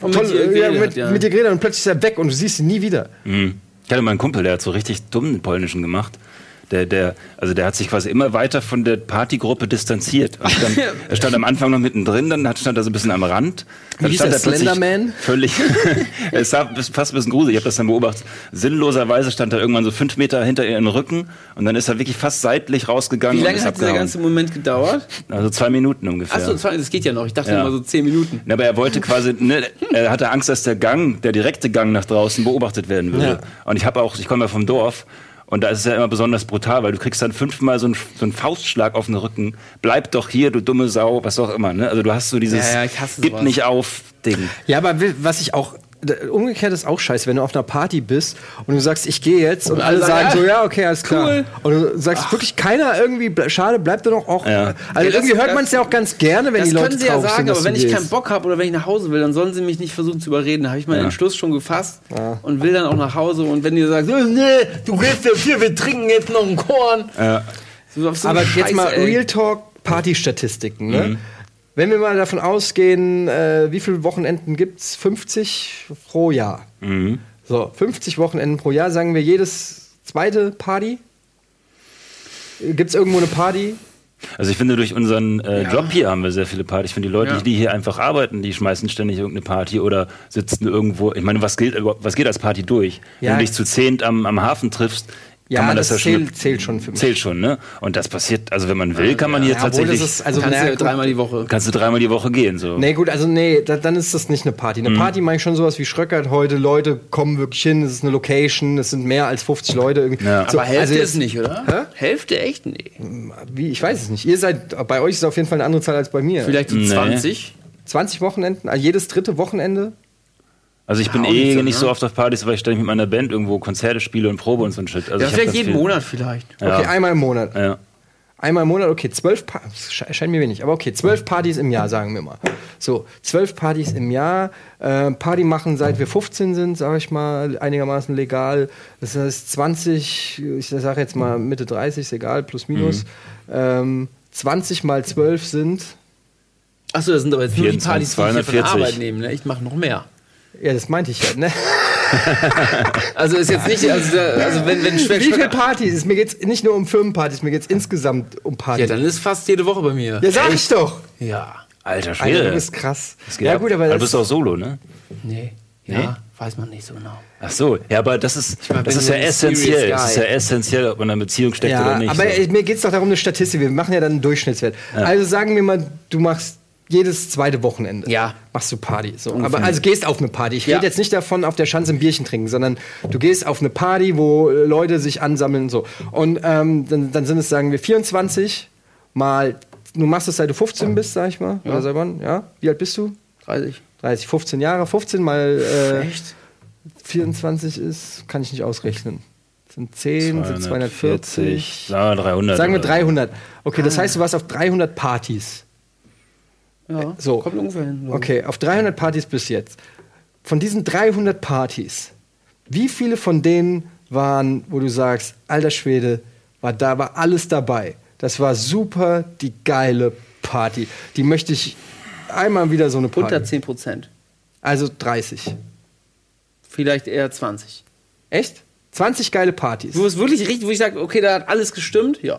Und mit dir ja, geredet mit, hat, ja. mit dir geredet hat und plötzlich ist er weg und du siehst ihn nie wieder. Mhm. Ich hatte mal einen Kumpel, der hat so richtig dummen polnischen gemacht. Der, der, also der hat sich quasi immer weiter von der Partygruppe distanziert. Und stand, er stand am Anfang noch mittendrin, dann hat, stand er so ein bisschen am Rand. Dann Wie stand der, plötzlich Slenderman? Völlig. es sah bis- fast ein bisschen gruselig. Ich habe das dann beobachtet. Sinnloserweise stand er irgendwann so fünf Meter hinter ihren Rücken und dann ist er wirklich fast seitlich rausgegangen Wie lange hat dieser abgehauen. ganze Moment gedauert? Also zwei Minuten ungefähr. Achso, das geht ja noch. Ich dachte Ja. immer so zehn Minuten. Na, aber er wollte quasi, ne, er hatte Angst, dass der Gang, der direkte Gang nach draußen beobachtet werden würde. Ja. Und ich habe auch, ich komme ja vom Dorf und da ist es ja immer besonders brutal, weil du kriegst dann fünfmal so einen, so einen Faustschlag auf den Rücken. Bleib doch hier, du dumme Sau, was auch immer. Ne? Also du hast so dieses Ja, ja, Gib nicht auf Ding. Ja, aber was ich auch. Umgekehrt ist auch scheiße, wenn du auf einer Party bist und du sagst, ich gehe jetzt und, Und alle sagen so, ja, okay, alles klar. cool. Und du sagst wirklich keiner irgendwie, schade, bleibt da noch auch. Ja. Also Ja, das- irgendwie hört das- man es ja auch ganz gerne, wenn Das die Leute können sie ja traurig sagen, sind, aber wenn ich keinen Bock habe oder wenn ich nach Hause will, dann sollen sie mich nicht versuchen zu überreden. Da habe ich meinen Ja. Entschluss schon gefasst und will dann auch nach Hause. Und wenn die sagen, nee, du gehst ja hier, wir trinken jetzt noch einen Korn. So, so Aber einen jetzt mal Scheiß, ey. Real Talk Partystatistiken, Mhm. Wenn wir mal davon ausgehen, äh, wie viele Wochenenden gibt's? 50 pro Jahr. Mhm. So, 50 Wochenenden pro Jahr, sagen wir jedes zweite Party? Gibt's irgendwo eine Party? Also ich finde, durch unseren äh, Job hier haben wir sehr viele Partys. Ich finde, die Leute, Ja. die hier einfach arbeiten, die schmeißen ständig irgendeine Party oder sitzen irgendwo. Ich meine, was, gilt, überhaupt- was geht als Party durch? Wenn Ja. du dich zu zehnt am, am Hafen triffst, Ja, kann man das, das ja schon. zählt- zählt schon für mich. Zählt schon, ne? Und das passiert, also wenn man will, kann man hier Ja, tatsächlich. das ist, also Kannst du gut. dreimal die Woche. kannst du dreimal die Woche gehen. So. Nee, gut, also nee, da, dann ist das nicht eine Party. Mhm. Eine Party mache ich schon sowas wie Schröckert heute. Leute kommen wirklich hin, es ist eine Location, es sind mehr als 50 Leute. irgendwie. Ja. So, Aber Hälfte also jetzt- ist nicht, oder? Hä? Hälfte echt? Nee. Wie, ich weiß es nicht. Ihr seid, bei euch ist es auf jeden Fall eine andere Zahl als bei mir. Vielleicht so Nee. 20. 20 Wochenenden, also jedes dritte Wochenende. Also ich bin auch nicht eh so, nicht ne? so oft auf Partys, weil ich ständig mit meiner Band irgendwo Konzerte spiele und probe und so ein Shit. Also Ja, vielleicht das jeden viel- Monat vielleicht. Ja. Okay, einmal im Monat. Ja. Einmal im Monat, okay, zwölf Partys, scheint mir wenig, aber okay, zwölf Partys im Jahr, sagen wir mal. So, zwölf Partys im Jahr, äh, Party machen seit wir 15 sind, sage ich mal, einigermaßen legal. Das heißt 20, ich sage jetzt mal Mitte 30, ist egal, plus minus. Mhm. Ähm, 20 mal 12 sind, Achso, das sind aber jetzt nur die 24, Partys, die ich hier von der 240. Arbeit nehme. Ne? Ich mache noch mehr. Ja, das meinte ich ja, ne? Also ist jetzt nicht, also, also wenn, wenn schwer, Wie viele Partys? Mir geht's nicht nur um Firmenpartys, mir geht's insgesamt um Ja, Partys. dann ist fast jede Woche bei mir. Ja, sag ich doch. Ja. Alter Alter, Schwede. du bist krass. Das geht Ja gut, aber du das, bist auch solo, ne? Nee. Ja, Nee? weiß man nicht so genau. Ach so, ja, aber das ist, meine, das ist ja essentiell. Das ist ja essentiell, ob man in einer Beziehung steckt ja, oder nicht. aber so. mir geht es doch darum, eine Statistik. Wir machen ja dann einen Durchschnittswert. Also sagen wir mal, du machst jedes zweite Wochenende. Ja. Machst du Party. So. Aber also gehst auf eine Party. Ich Ja. rede jetzt nicht davon, auf der Schanze ein Bierchen trinken, sondern du gehst auf eine Party, wo Leute sich ansammeln und so. Und ähm, dann, dann sind es, sagen wir, 24 mal, du machst es seit du 15 bist, sag ich mal. Oder seit wann? Ja? Wie alt bist du? 30. 30, 15 Jahre. 15 mal äh, Echt? 24 ist, kann ich nicht ausrechnen. Sind 10, sind 240. Sagen wir 300. Sagen wir oder so. 300. Okay, das heißt, du warst auf 300 Partys. Ja, So. kommt ungefähr hin. Okay, auf 300 Partys bis jetzt. Von diesen 300 Partys, wie viele von denen waren, wo du sagst, alter Schwede, war da war alles dabei. Das war super die geile Party. Die möchte ich einmal wieder so eine Party. Unter 10 Prozent. Also 30. Vielleicht eher 20. Echt? 20 geile Partys. Wo es wirklich richtig, wo ich sage, okay, da hat alles gestimmt. Ja.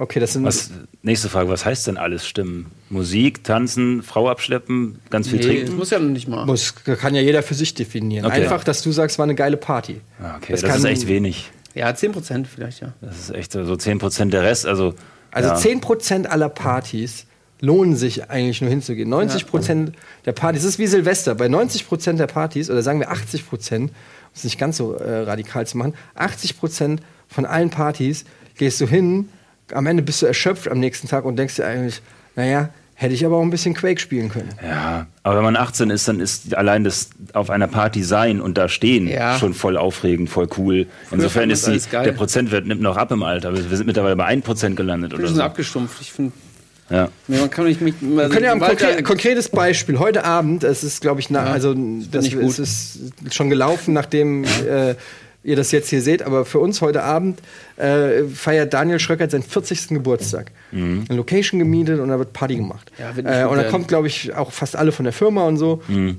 Okay, das sind Was, nächste Frage, was heißt denn alles stimmen? Musik, tanzen, Frau abschleppen, ganz viel Nee, das trinken? muss ja noch nicht mal. muss, kann ja jeder für sich definieren. Okay. Einfach, dass du sagst, war eine geile Party. Ah, okay, Das das, kann- ist echt wenig. Ja, 10 Prozent vielleicht, ja. Das ist echt so so 10% der Rest. Also, Also ja. 10% aller Partys lohnen sich eigentlich nur hinzugehen. 90% der Partys, das ist wie Silvester, bei 90% der Partys, oder sagen wir 80%, um es nicht ganz so äh, radikal zu machen, 80% von allen Partys gehst du hin, am Ende bist du erschöpft am nächsten Tag und denkst dir eigentlich, naja, hätte ich aber auch ein bisschen Quake spielen können. Ja, aber wenn man 18 ist, dann ist allein das auf einer Party sein und da stehen Ja. schon voll aufregend, voll cool. Insofern ist die, der Prozentwert nimmt noch ab im Alter. Wir wir sind mittlerweile bei 1% gelandet oder schon so. abgestumpft. Ich finde, Ja. man kann nicht mich. Wir können ja ein konkre konkretes Beispiel. Heute Abend, es ist, glaube ich, na, also das, es ist schon gelaufen, nachdem äh, ihr das jetzt hier seht, aber für uns heute Abend äh, feiert Daniel Schröckert seinen 40. Geburtstag. Mhm. Eine Location gemietet und da wird Party gemacht. Ja, äh, und da kommt, glaube ich, auch fast alle von der Firma und so. Mhm.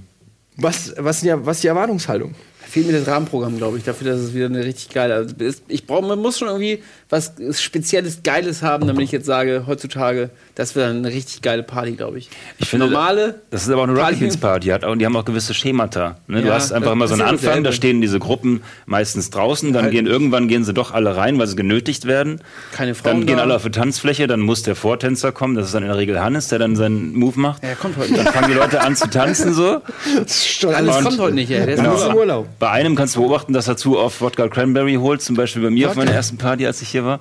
Was, was, ist die- was ist die Erwartungshaltung? Fehlt mir das Rahmenprogramm, glaube ich, dafür, dass es wieder eine richtig geile. Also es- ich brauche, man muss schon irgendwie was Spezielles, Geiles haben, damit ich jetzt sage, heutzutage, das wäre eine richtig geile Party, glaube ich. Ich finde, normale. Das ist aber auch eine Party- Rocket Beans Party. Hat, auch- die haben auch gewisse Schemata. Ne? du Ja, hast einfach immer so einen Anfang, da stehen diese Gruppen meistens draußen, dann Halt. gehen irgendwann gehen sie doch alle rein, weil sie genötigt werden. Keine Frauen Dann gehen da. alle auf die Tanzfläche, dann muss der Vortänzer kommen, das ist dann in der Regel Hannes, der dann seinen Move macht. Ja, er kommt heute Dann fangen die Leute an zu tanzen so. Alles Und- kommt heute nicht, ey. Der ist Genau. Im Urlaub. Bei einem kannst du beobachten, dass er zu oft Wodka Cranberry holt, zum Beispiel bei mir auf Wodka? meiner ersten Party, als ich hier war.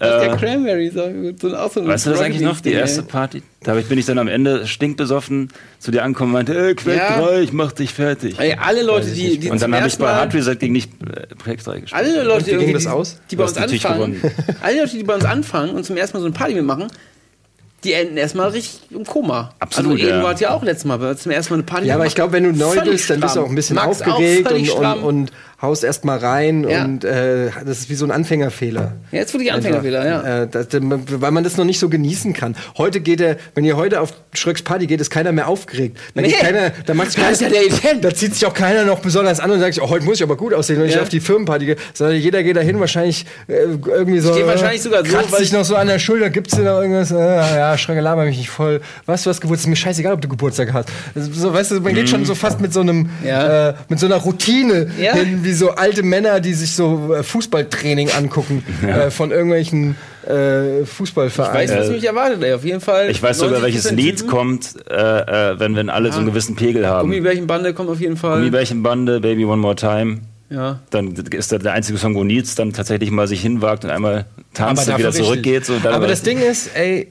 der Äh, Cranberry, so, so, auch so ein Weißt du das eigentlich noch, die erste. Party? Da bin ich dann am Ende stinkbesoffen zu dir angekommen und meinte, ey, Quake Ja. 3, ich mach dich fertig. Ey, alle Leute, die, die Und dann zum habe ich ersten bei Mal- Hard Reset gegen nicht äh, Quake 3 gespielt. Alle Leute, wie ging irgendwie, das die, aus? die Du bei uns anfangen, alle Leute, die bei uns anfangen und zum ersten Mal so eine Party mitmachen, die enden erstmal richtig im Koma. Absolut, Also Eduard ja. hat ja auch letztes Mal bei- zum ersten Mal eine Party Ja, aber ich glaube, wenn du neu bist, dann bist du auch ein bisschen Max auch aufgeregt und, völlig und, stramm. und haust erst mal rein Ja. und äh, das ist wie so ein Anfängerfehler. Ja, jetzt wurde ich Anfängerfehler, ja. Äh, das, weil man das noch nicht so genießen kann. Heute geht er, wenn ihr heute auf Schröcks Party geht, ist keiner mehr aufgeregt. Da, Nee. keiner, da, macht's ist ja der Event. da zieht sich auch keiner noch besonders an und sagt, oh, heute muss ich aber gut aussehen, wenn ich Ja. auf die Firmenparty gehe. Sondern jeder geht dahin wahrscheinlich äh, irgendwie so. gehe wahrscheinlich sogar so, weil sich noch so an der Schulter, gibt's dir noch irgendwas? Äh, ja, Schröcke, laber mich nicht voll. Was, du hast Geburtstag? Ist mir scheißegal, ob du Geburtstag hast. So, weißt du, man geht schon so fast mit so einem, äh, mit so einer Routine hin, wie so alte Männer, die sich so äh, Fußballtraining angucken äh, von irgendwelchen äh, Ich Fußballvereinen. weiß, was mich erwartet, ey. Auf jeden Fall. Ich weiß sogar, 90% welches Lied kommt, äh, äh, wenn, wenn alle so einen gewissen Pegel haben. Gummibärchenbande kommt auf jeden Fall. Gummibärchenbande, Baby One More Time. Ja. Dann ist da der einzige Song, wo Nils dann tatsächlich mal sich hinwagt und einmal tanzt und wieder zurückgeht. So, Aber das Ding ist, ey,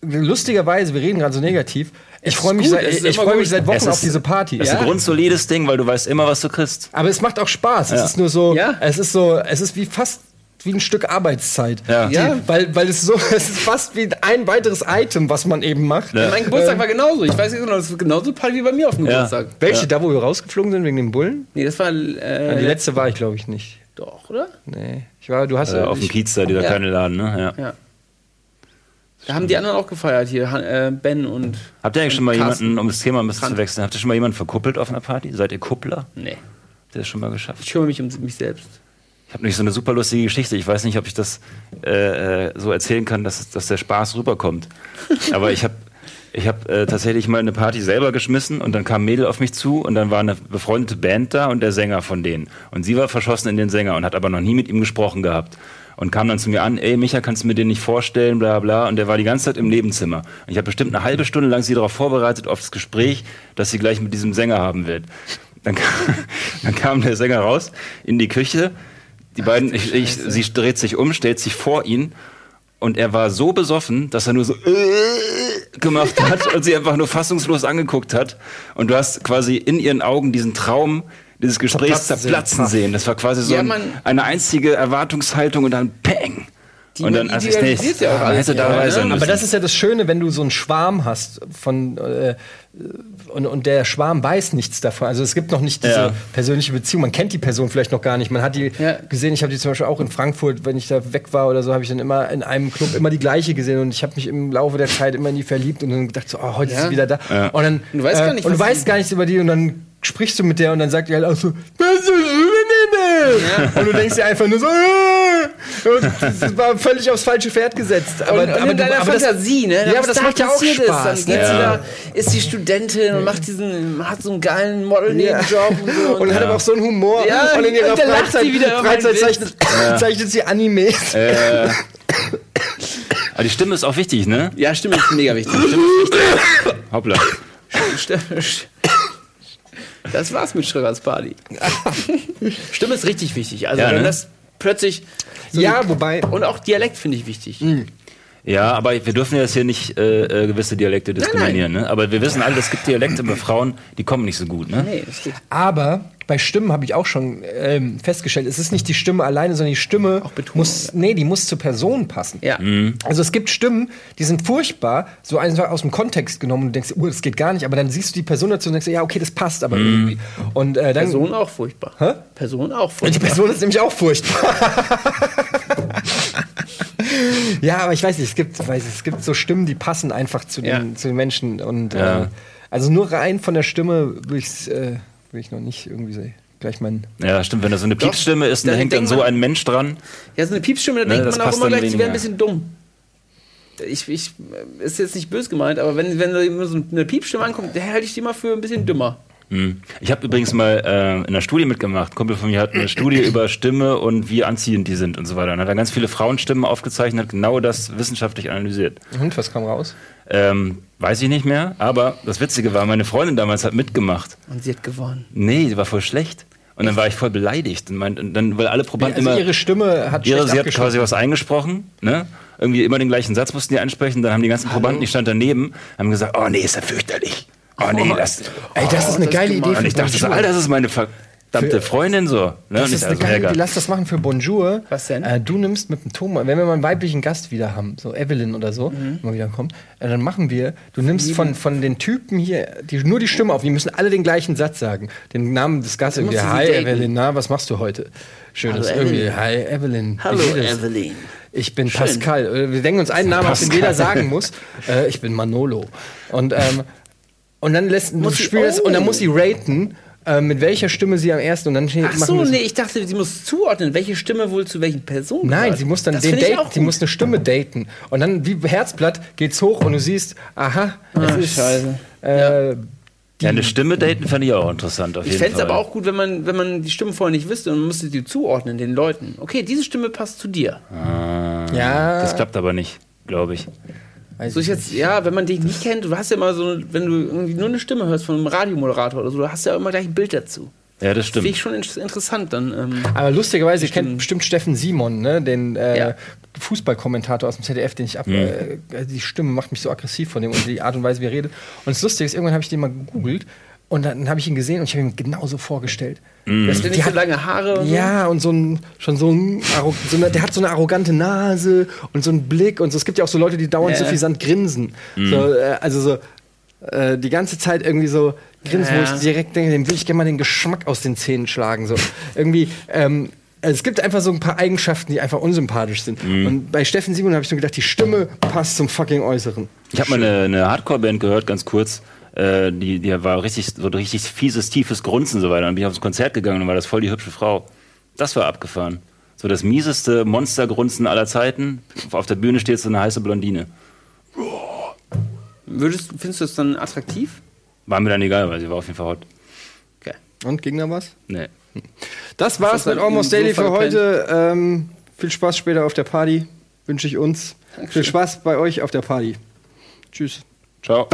lustigerweise, wir reden gerade so negativ. Ich Es freue ist mich, seit- es ist ich freu mich seit Wochen Es auf ist- diese Party. Das ist ein grundsolides Ding, weil du weißt immer, was du kriegst. Aber es macht auch Spaß. Es Ja. ist nur so, Ja. es ist so, es ist wie fast wie ein Stück Arbeitszeit. Ja. Die, Ja. Weil, weil es so, es ist fast wie ein weiteres Item, was man eben macht. Ja. Mein Geburtstag war genauso. Ich weiß nicht genau, das ist genauso Party wie bei mir auf dem Ja. Geburtstag. Welche? Da, wo wir rausgeflogen sind wegen den Bullen? Nee, das war Die äh, letzte war ich, glaube ich, nicht. doch, oder? Nee. Ich war, du hast Äh, auf dem Kiez da, dieser Ja. kleine Laden, ne? Ja. Da haben die anderen auch gefeiert hier, äh, Ben und. Habt ihr eigentlich schon mal Carsten. jemanden, um das Thema ein bisschen Frank. zu wechseln, habt ihr schon mal jemanden verkuppelt auf einer Party? Seid ihr Kuppler? Nee. Ihr das schon mal geschafft? Ich kümmere mich um mich selbst. Ich habe nämlich so eine super lustige Geschichte. Ich weiß nicht, ob ich das äh, äh, so erzählen kann, dass, dass der Spaß rüberkommt. Aber ich habe ich hab, äh, tatsächlich mal eine Party selber geschmissen und dann kam ein Mädel auf mich zu und dann war eine befreundete Band da und der Sänger von denen. Und sie war verschossen in den Sänger und hat aber noch nie mit ihm gesprochen gehabt. Und kam dann zu mir an, ey Micha, kannst du mir den nicht vorstellen, bla bla. Und der war die ganze Zeit im Nebenzimmer. Und ich habe bestimmt eine halbe Stunde lang sie darauf vorbereitet, auf das Gespräch, das sie gleich mit diesem Sänger haben wird. Dann kam, dann kam der Sänger raus in die Küche. Die beiden, ich, ich, sie dreht sich um, stellt sich vor ihn und er war so besoffen, dass er nur so äh, gemacht hat und sie einfach nur fassungslos angeguckt hat. Und du hast quasi in ihren Augen diesen Traum dieses Gesprächs Zerplatzen zerplatzen sehen. Das war quasi so Ja, ein, eine einzige Erwartungshaltung und dann Peng. Die und dann als nächstes ja auch alles, hätte ja, dabei ne? sein aber das ist ja das Schöne, wenn du so einen Schwarm hast von äh, und, und der Schwarm weiß nichts davon. Also es gibt noch nicht diese Ja. persönliche Beziehung. Man kennt die Person vielleicht noch gar nicht. Man hat die Ja. gesehen. Ich habe die zum Beispiel auch in Frankfurt, wenn ich da weg war oder so, habe ich dann immer in einem Club immer die gleiche gesehen und ich habe mich im Laufe der Zeit immer in die verliebt und dann gedacht so, oh, heute ist Ja. sie wieder da. Ja. Und dann Du weißt gar nicht, und du was weißt gar nichts über die und dann sprichst du mit der und dann sagt die halt auch so, was ist das? Und du denkst dir einfach nur so, äh, und das war völlig aufs falsche Pferd gesetzt. Aber, und, und aber, in du- deiner aber das- Fantasie, ne? Ja, aber das da macht ja auch Spaß. Ist, dann geht ne? sie da, ist die Studentin und macht diesen, hat so einen geilen Model-Nebenjob und so. Und hat aber auch so einen Humor. Ja, und in ihrer und dann lacht Freizeit, sie Freizeit zeichnet, zeichnet sie Animes. äh, aber die Stimme ist auch wichtig, ne? ja, Stimme ist mega wichtig. Hoppla. Stimme, das war's mit Schröckers Party. Stimme ist richtig wichtig. Also Ja, wenn ne? das plötzlich. so Ja, wobei- Und auch Dialekt finde ich wichtig. Ja, aber wir dürfen ja jetzt hier nicht äh, äh, gewisse Dialekte diskriminieren, ne? Aber wir wissen alle, es gibt Dialekte bei Frauen, die kommen nicht so gut, ne? Nee, das geht. Aber bei Stimmen habe ich auch schon ähm, festgestellt, es ist nicht die Stimme alleine, sondern die Stimme Betonung, muss, nee, die muss zur Person passen. Ja. Also es gibt Stimmen, die sind furchtbar, so einfach aus dem Kontext genommen und du denkst, oh, das geht gar nicht, aber dann siehst du die Person dazu und denkst, ja, okay, das passt aber irgendwie. Und äh, dann Person auch furchtbar. Hä? Person auch Und die furchtbar. Person ist nämlich auch furchtbar. ja, aber ich weiß nicht, es gibt, weiß nicht, es gibt so Stimmen, die passen einfach zu den, Ja. zu den Menschen. Und Ja. äh, also nur rein von der Stimme würde ich äh, will ich noch nicht irgendwie sehen. Gleich mein. Ja, stimmt, wenn das so eine Piepsstimme ist, dann dann hängt dann so ein Mensch dran. Ja, so eine Piepsstimme, da Ne, denkt das man auch immer gleich, die wäre ein bisschen dumm. Ich, ich, ist jetzt nicht böse gemeint, aber wenn, wenn da immer so eine Piepsstimme ankommt, der halte ich die mal für ein bisschen dümmer. Hm. Ich habe übrigens mal äh, in einer Studie mitgemacht. Ein Kumpel von mir hat eine Studie über Stimme und wie anziehend die sind und so weiter. Und hat dann ganz viele Frauenstimmen aufgezeichnet, genau das wissenschaftlich analysiert. Und was kam raus? Ähm, weiß ich nicht mehr, aber das Witzige war, meine Freundin damals hat mitgemacht. Und sie hat gewonnen. Nee, die war voll schlecht. Und dann war ich voll beleidigt. Und meint, und dann, weil alle Probanden Also immer. ihre Stimme hat Ihre, sie hat quasi was eingesprochen, ne? Irgendwie immer den gleichen Satz mussten die ansprechen. Dann haben die ganzen Probanden, die stand daneben, haben gesagt, oh nee, ist ja fürchterlich. Oh nee, das. Ey, das ist eine das ist geile gemein. Idee Und ich dachte so, Bonjour. Alter, das ist meine verdammte Freundin so. Ne? Das ist eine also, geile. Idee. Lass das machen für Bonjour. Was denn? Äh, du nimmst mit dem Thomas, wenn wir mal einen weiblichen Gast wieder haben, so Evelyn oder so, Mhm. mal wieder kommt, äh, dann machen wir, du nimmst von, von den Typen hier die, nur die Stimme auf, die müssen alle den gleichen Satz sagen. Den Namen des Gastes irgendwie. Hi daten. Evelyn, na, was machst du heute? Schönes Hallo, irgendwie. Evelyn. Hi Evelyn. Hallo? Evelyn. Ich bin Pascal. Äh, Wir denken uns einen Namen aus, den Pascal. jeder sagen muss. Äh, ich bin Manolo. Und, ähm, und dann lässt du Muss sie- spielst oh. und dann muss sie raten, äh, mit welcher Stimme sie am ersten und dann Ach so, nee, ich dachte, sie muss zuordnen, welche Stimme wohl zu welchen Personen Nein, gehört. sie muss dann das den find ich Date, auch sie muss eine Stimme daten. Und dann wie Herzblatt geht's hoch und du siehst, aha, es Ah, ist scheiße. Äh, Ja, eine Stimme daten fände ich auch interessant. Auf Ich fände es aber auch gut, wenn man, wenn man die Stimme vorher nicht wüsste und man müsste die zuordnen, den Leuten. Okay, diese Stimme passt zu dir. ja, Das klappt aber nicht, glaube ich. Weiß So ich ich jetzt, ja, wenn man dich nicht kennt, du hast ja mal so, wenn du irgendwie nur eine Stimme hörst von einem Radiomoderator oder so, du hast ja immer gleich ein Bild dazu. Ja, das Finde stimmt. ich schon in- interessant dann. Ähm, Aber lustigerweise, ihr Stimmt. kennt bestimmt Steffen Simon, ne? den äh, Ja. Fußballkommentator aus dem ZDF, den ich ab. Äh, die Stimme macht mich so aggressiv von dem und die Art und Weise, wie er redet. Und das Lustige ist, irgendwann habe ich den mal gegoogelt und dann habe ich ihn gesehen und ich habe ihn genauso vorgestellt. Das, der die nicht so hat, lange Haare und so. ja, und so ein, schon so ein, so eine, der hat so eine arrogante Nase und so einen Blick und so. Es gibt ja auch so Leute, die dauernd so suffisant grinsen. So, äh, also so äh, die ganze Zeit irgendwie so grinsen, Ja. wo ich direkt denke, dem will ich gerne mal den Geschmack aus den Zähnen schlagen. So irgendwie. Ähm, also es gibt einfach so ein paar Eigenschaften, die einfach unsympathisch sind. Und bei Steffen Simon habe ich so gedacht, die Stimme passt zum fucking Äußeren. Ich habe mal eine, eine Hardcore-Band gehört, ganz kurz. Äh, die, die war richtig, so ein richtig fieses, tiefes Grunzen und so weiter. Dann bin ich aufs Konzert gegangen und war das voll die hübsche Frau. Das war abgefahren. So das mieseste Monstergrunzen aller Zeiten. Auf der Bühne steht so eine heiße Blondine. Würdest, findest du das dann attraktiv? War mir dann egal, weil sie war auf jeden Fall hot. Okay. Und ging da was? Nee. Das war's das mit Almost Daily Sofa für heute. Ähm, viel Spaß später auf der Party. Wünsche ich uns. Viel Spaß bei euch auf der Party. Tschüss. Ciao.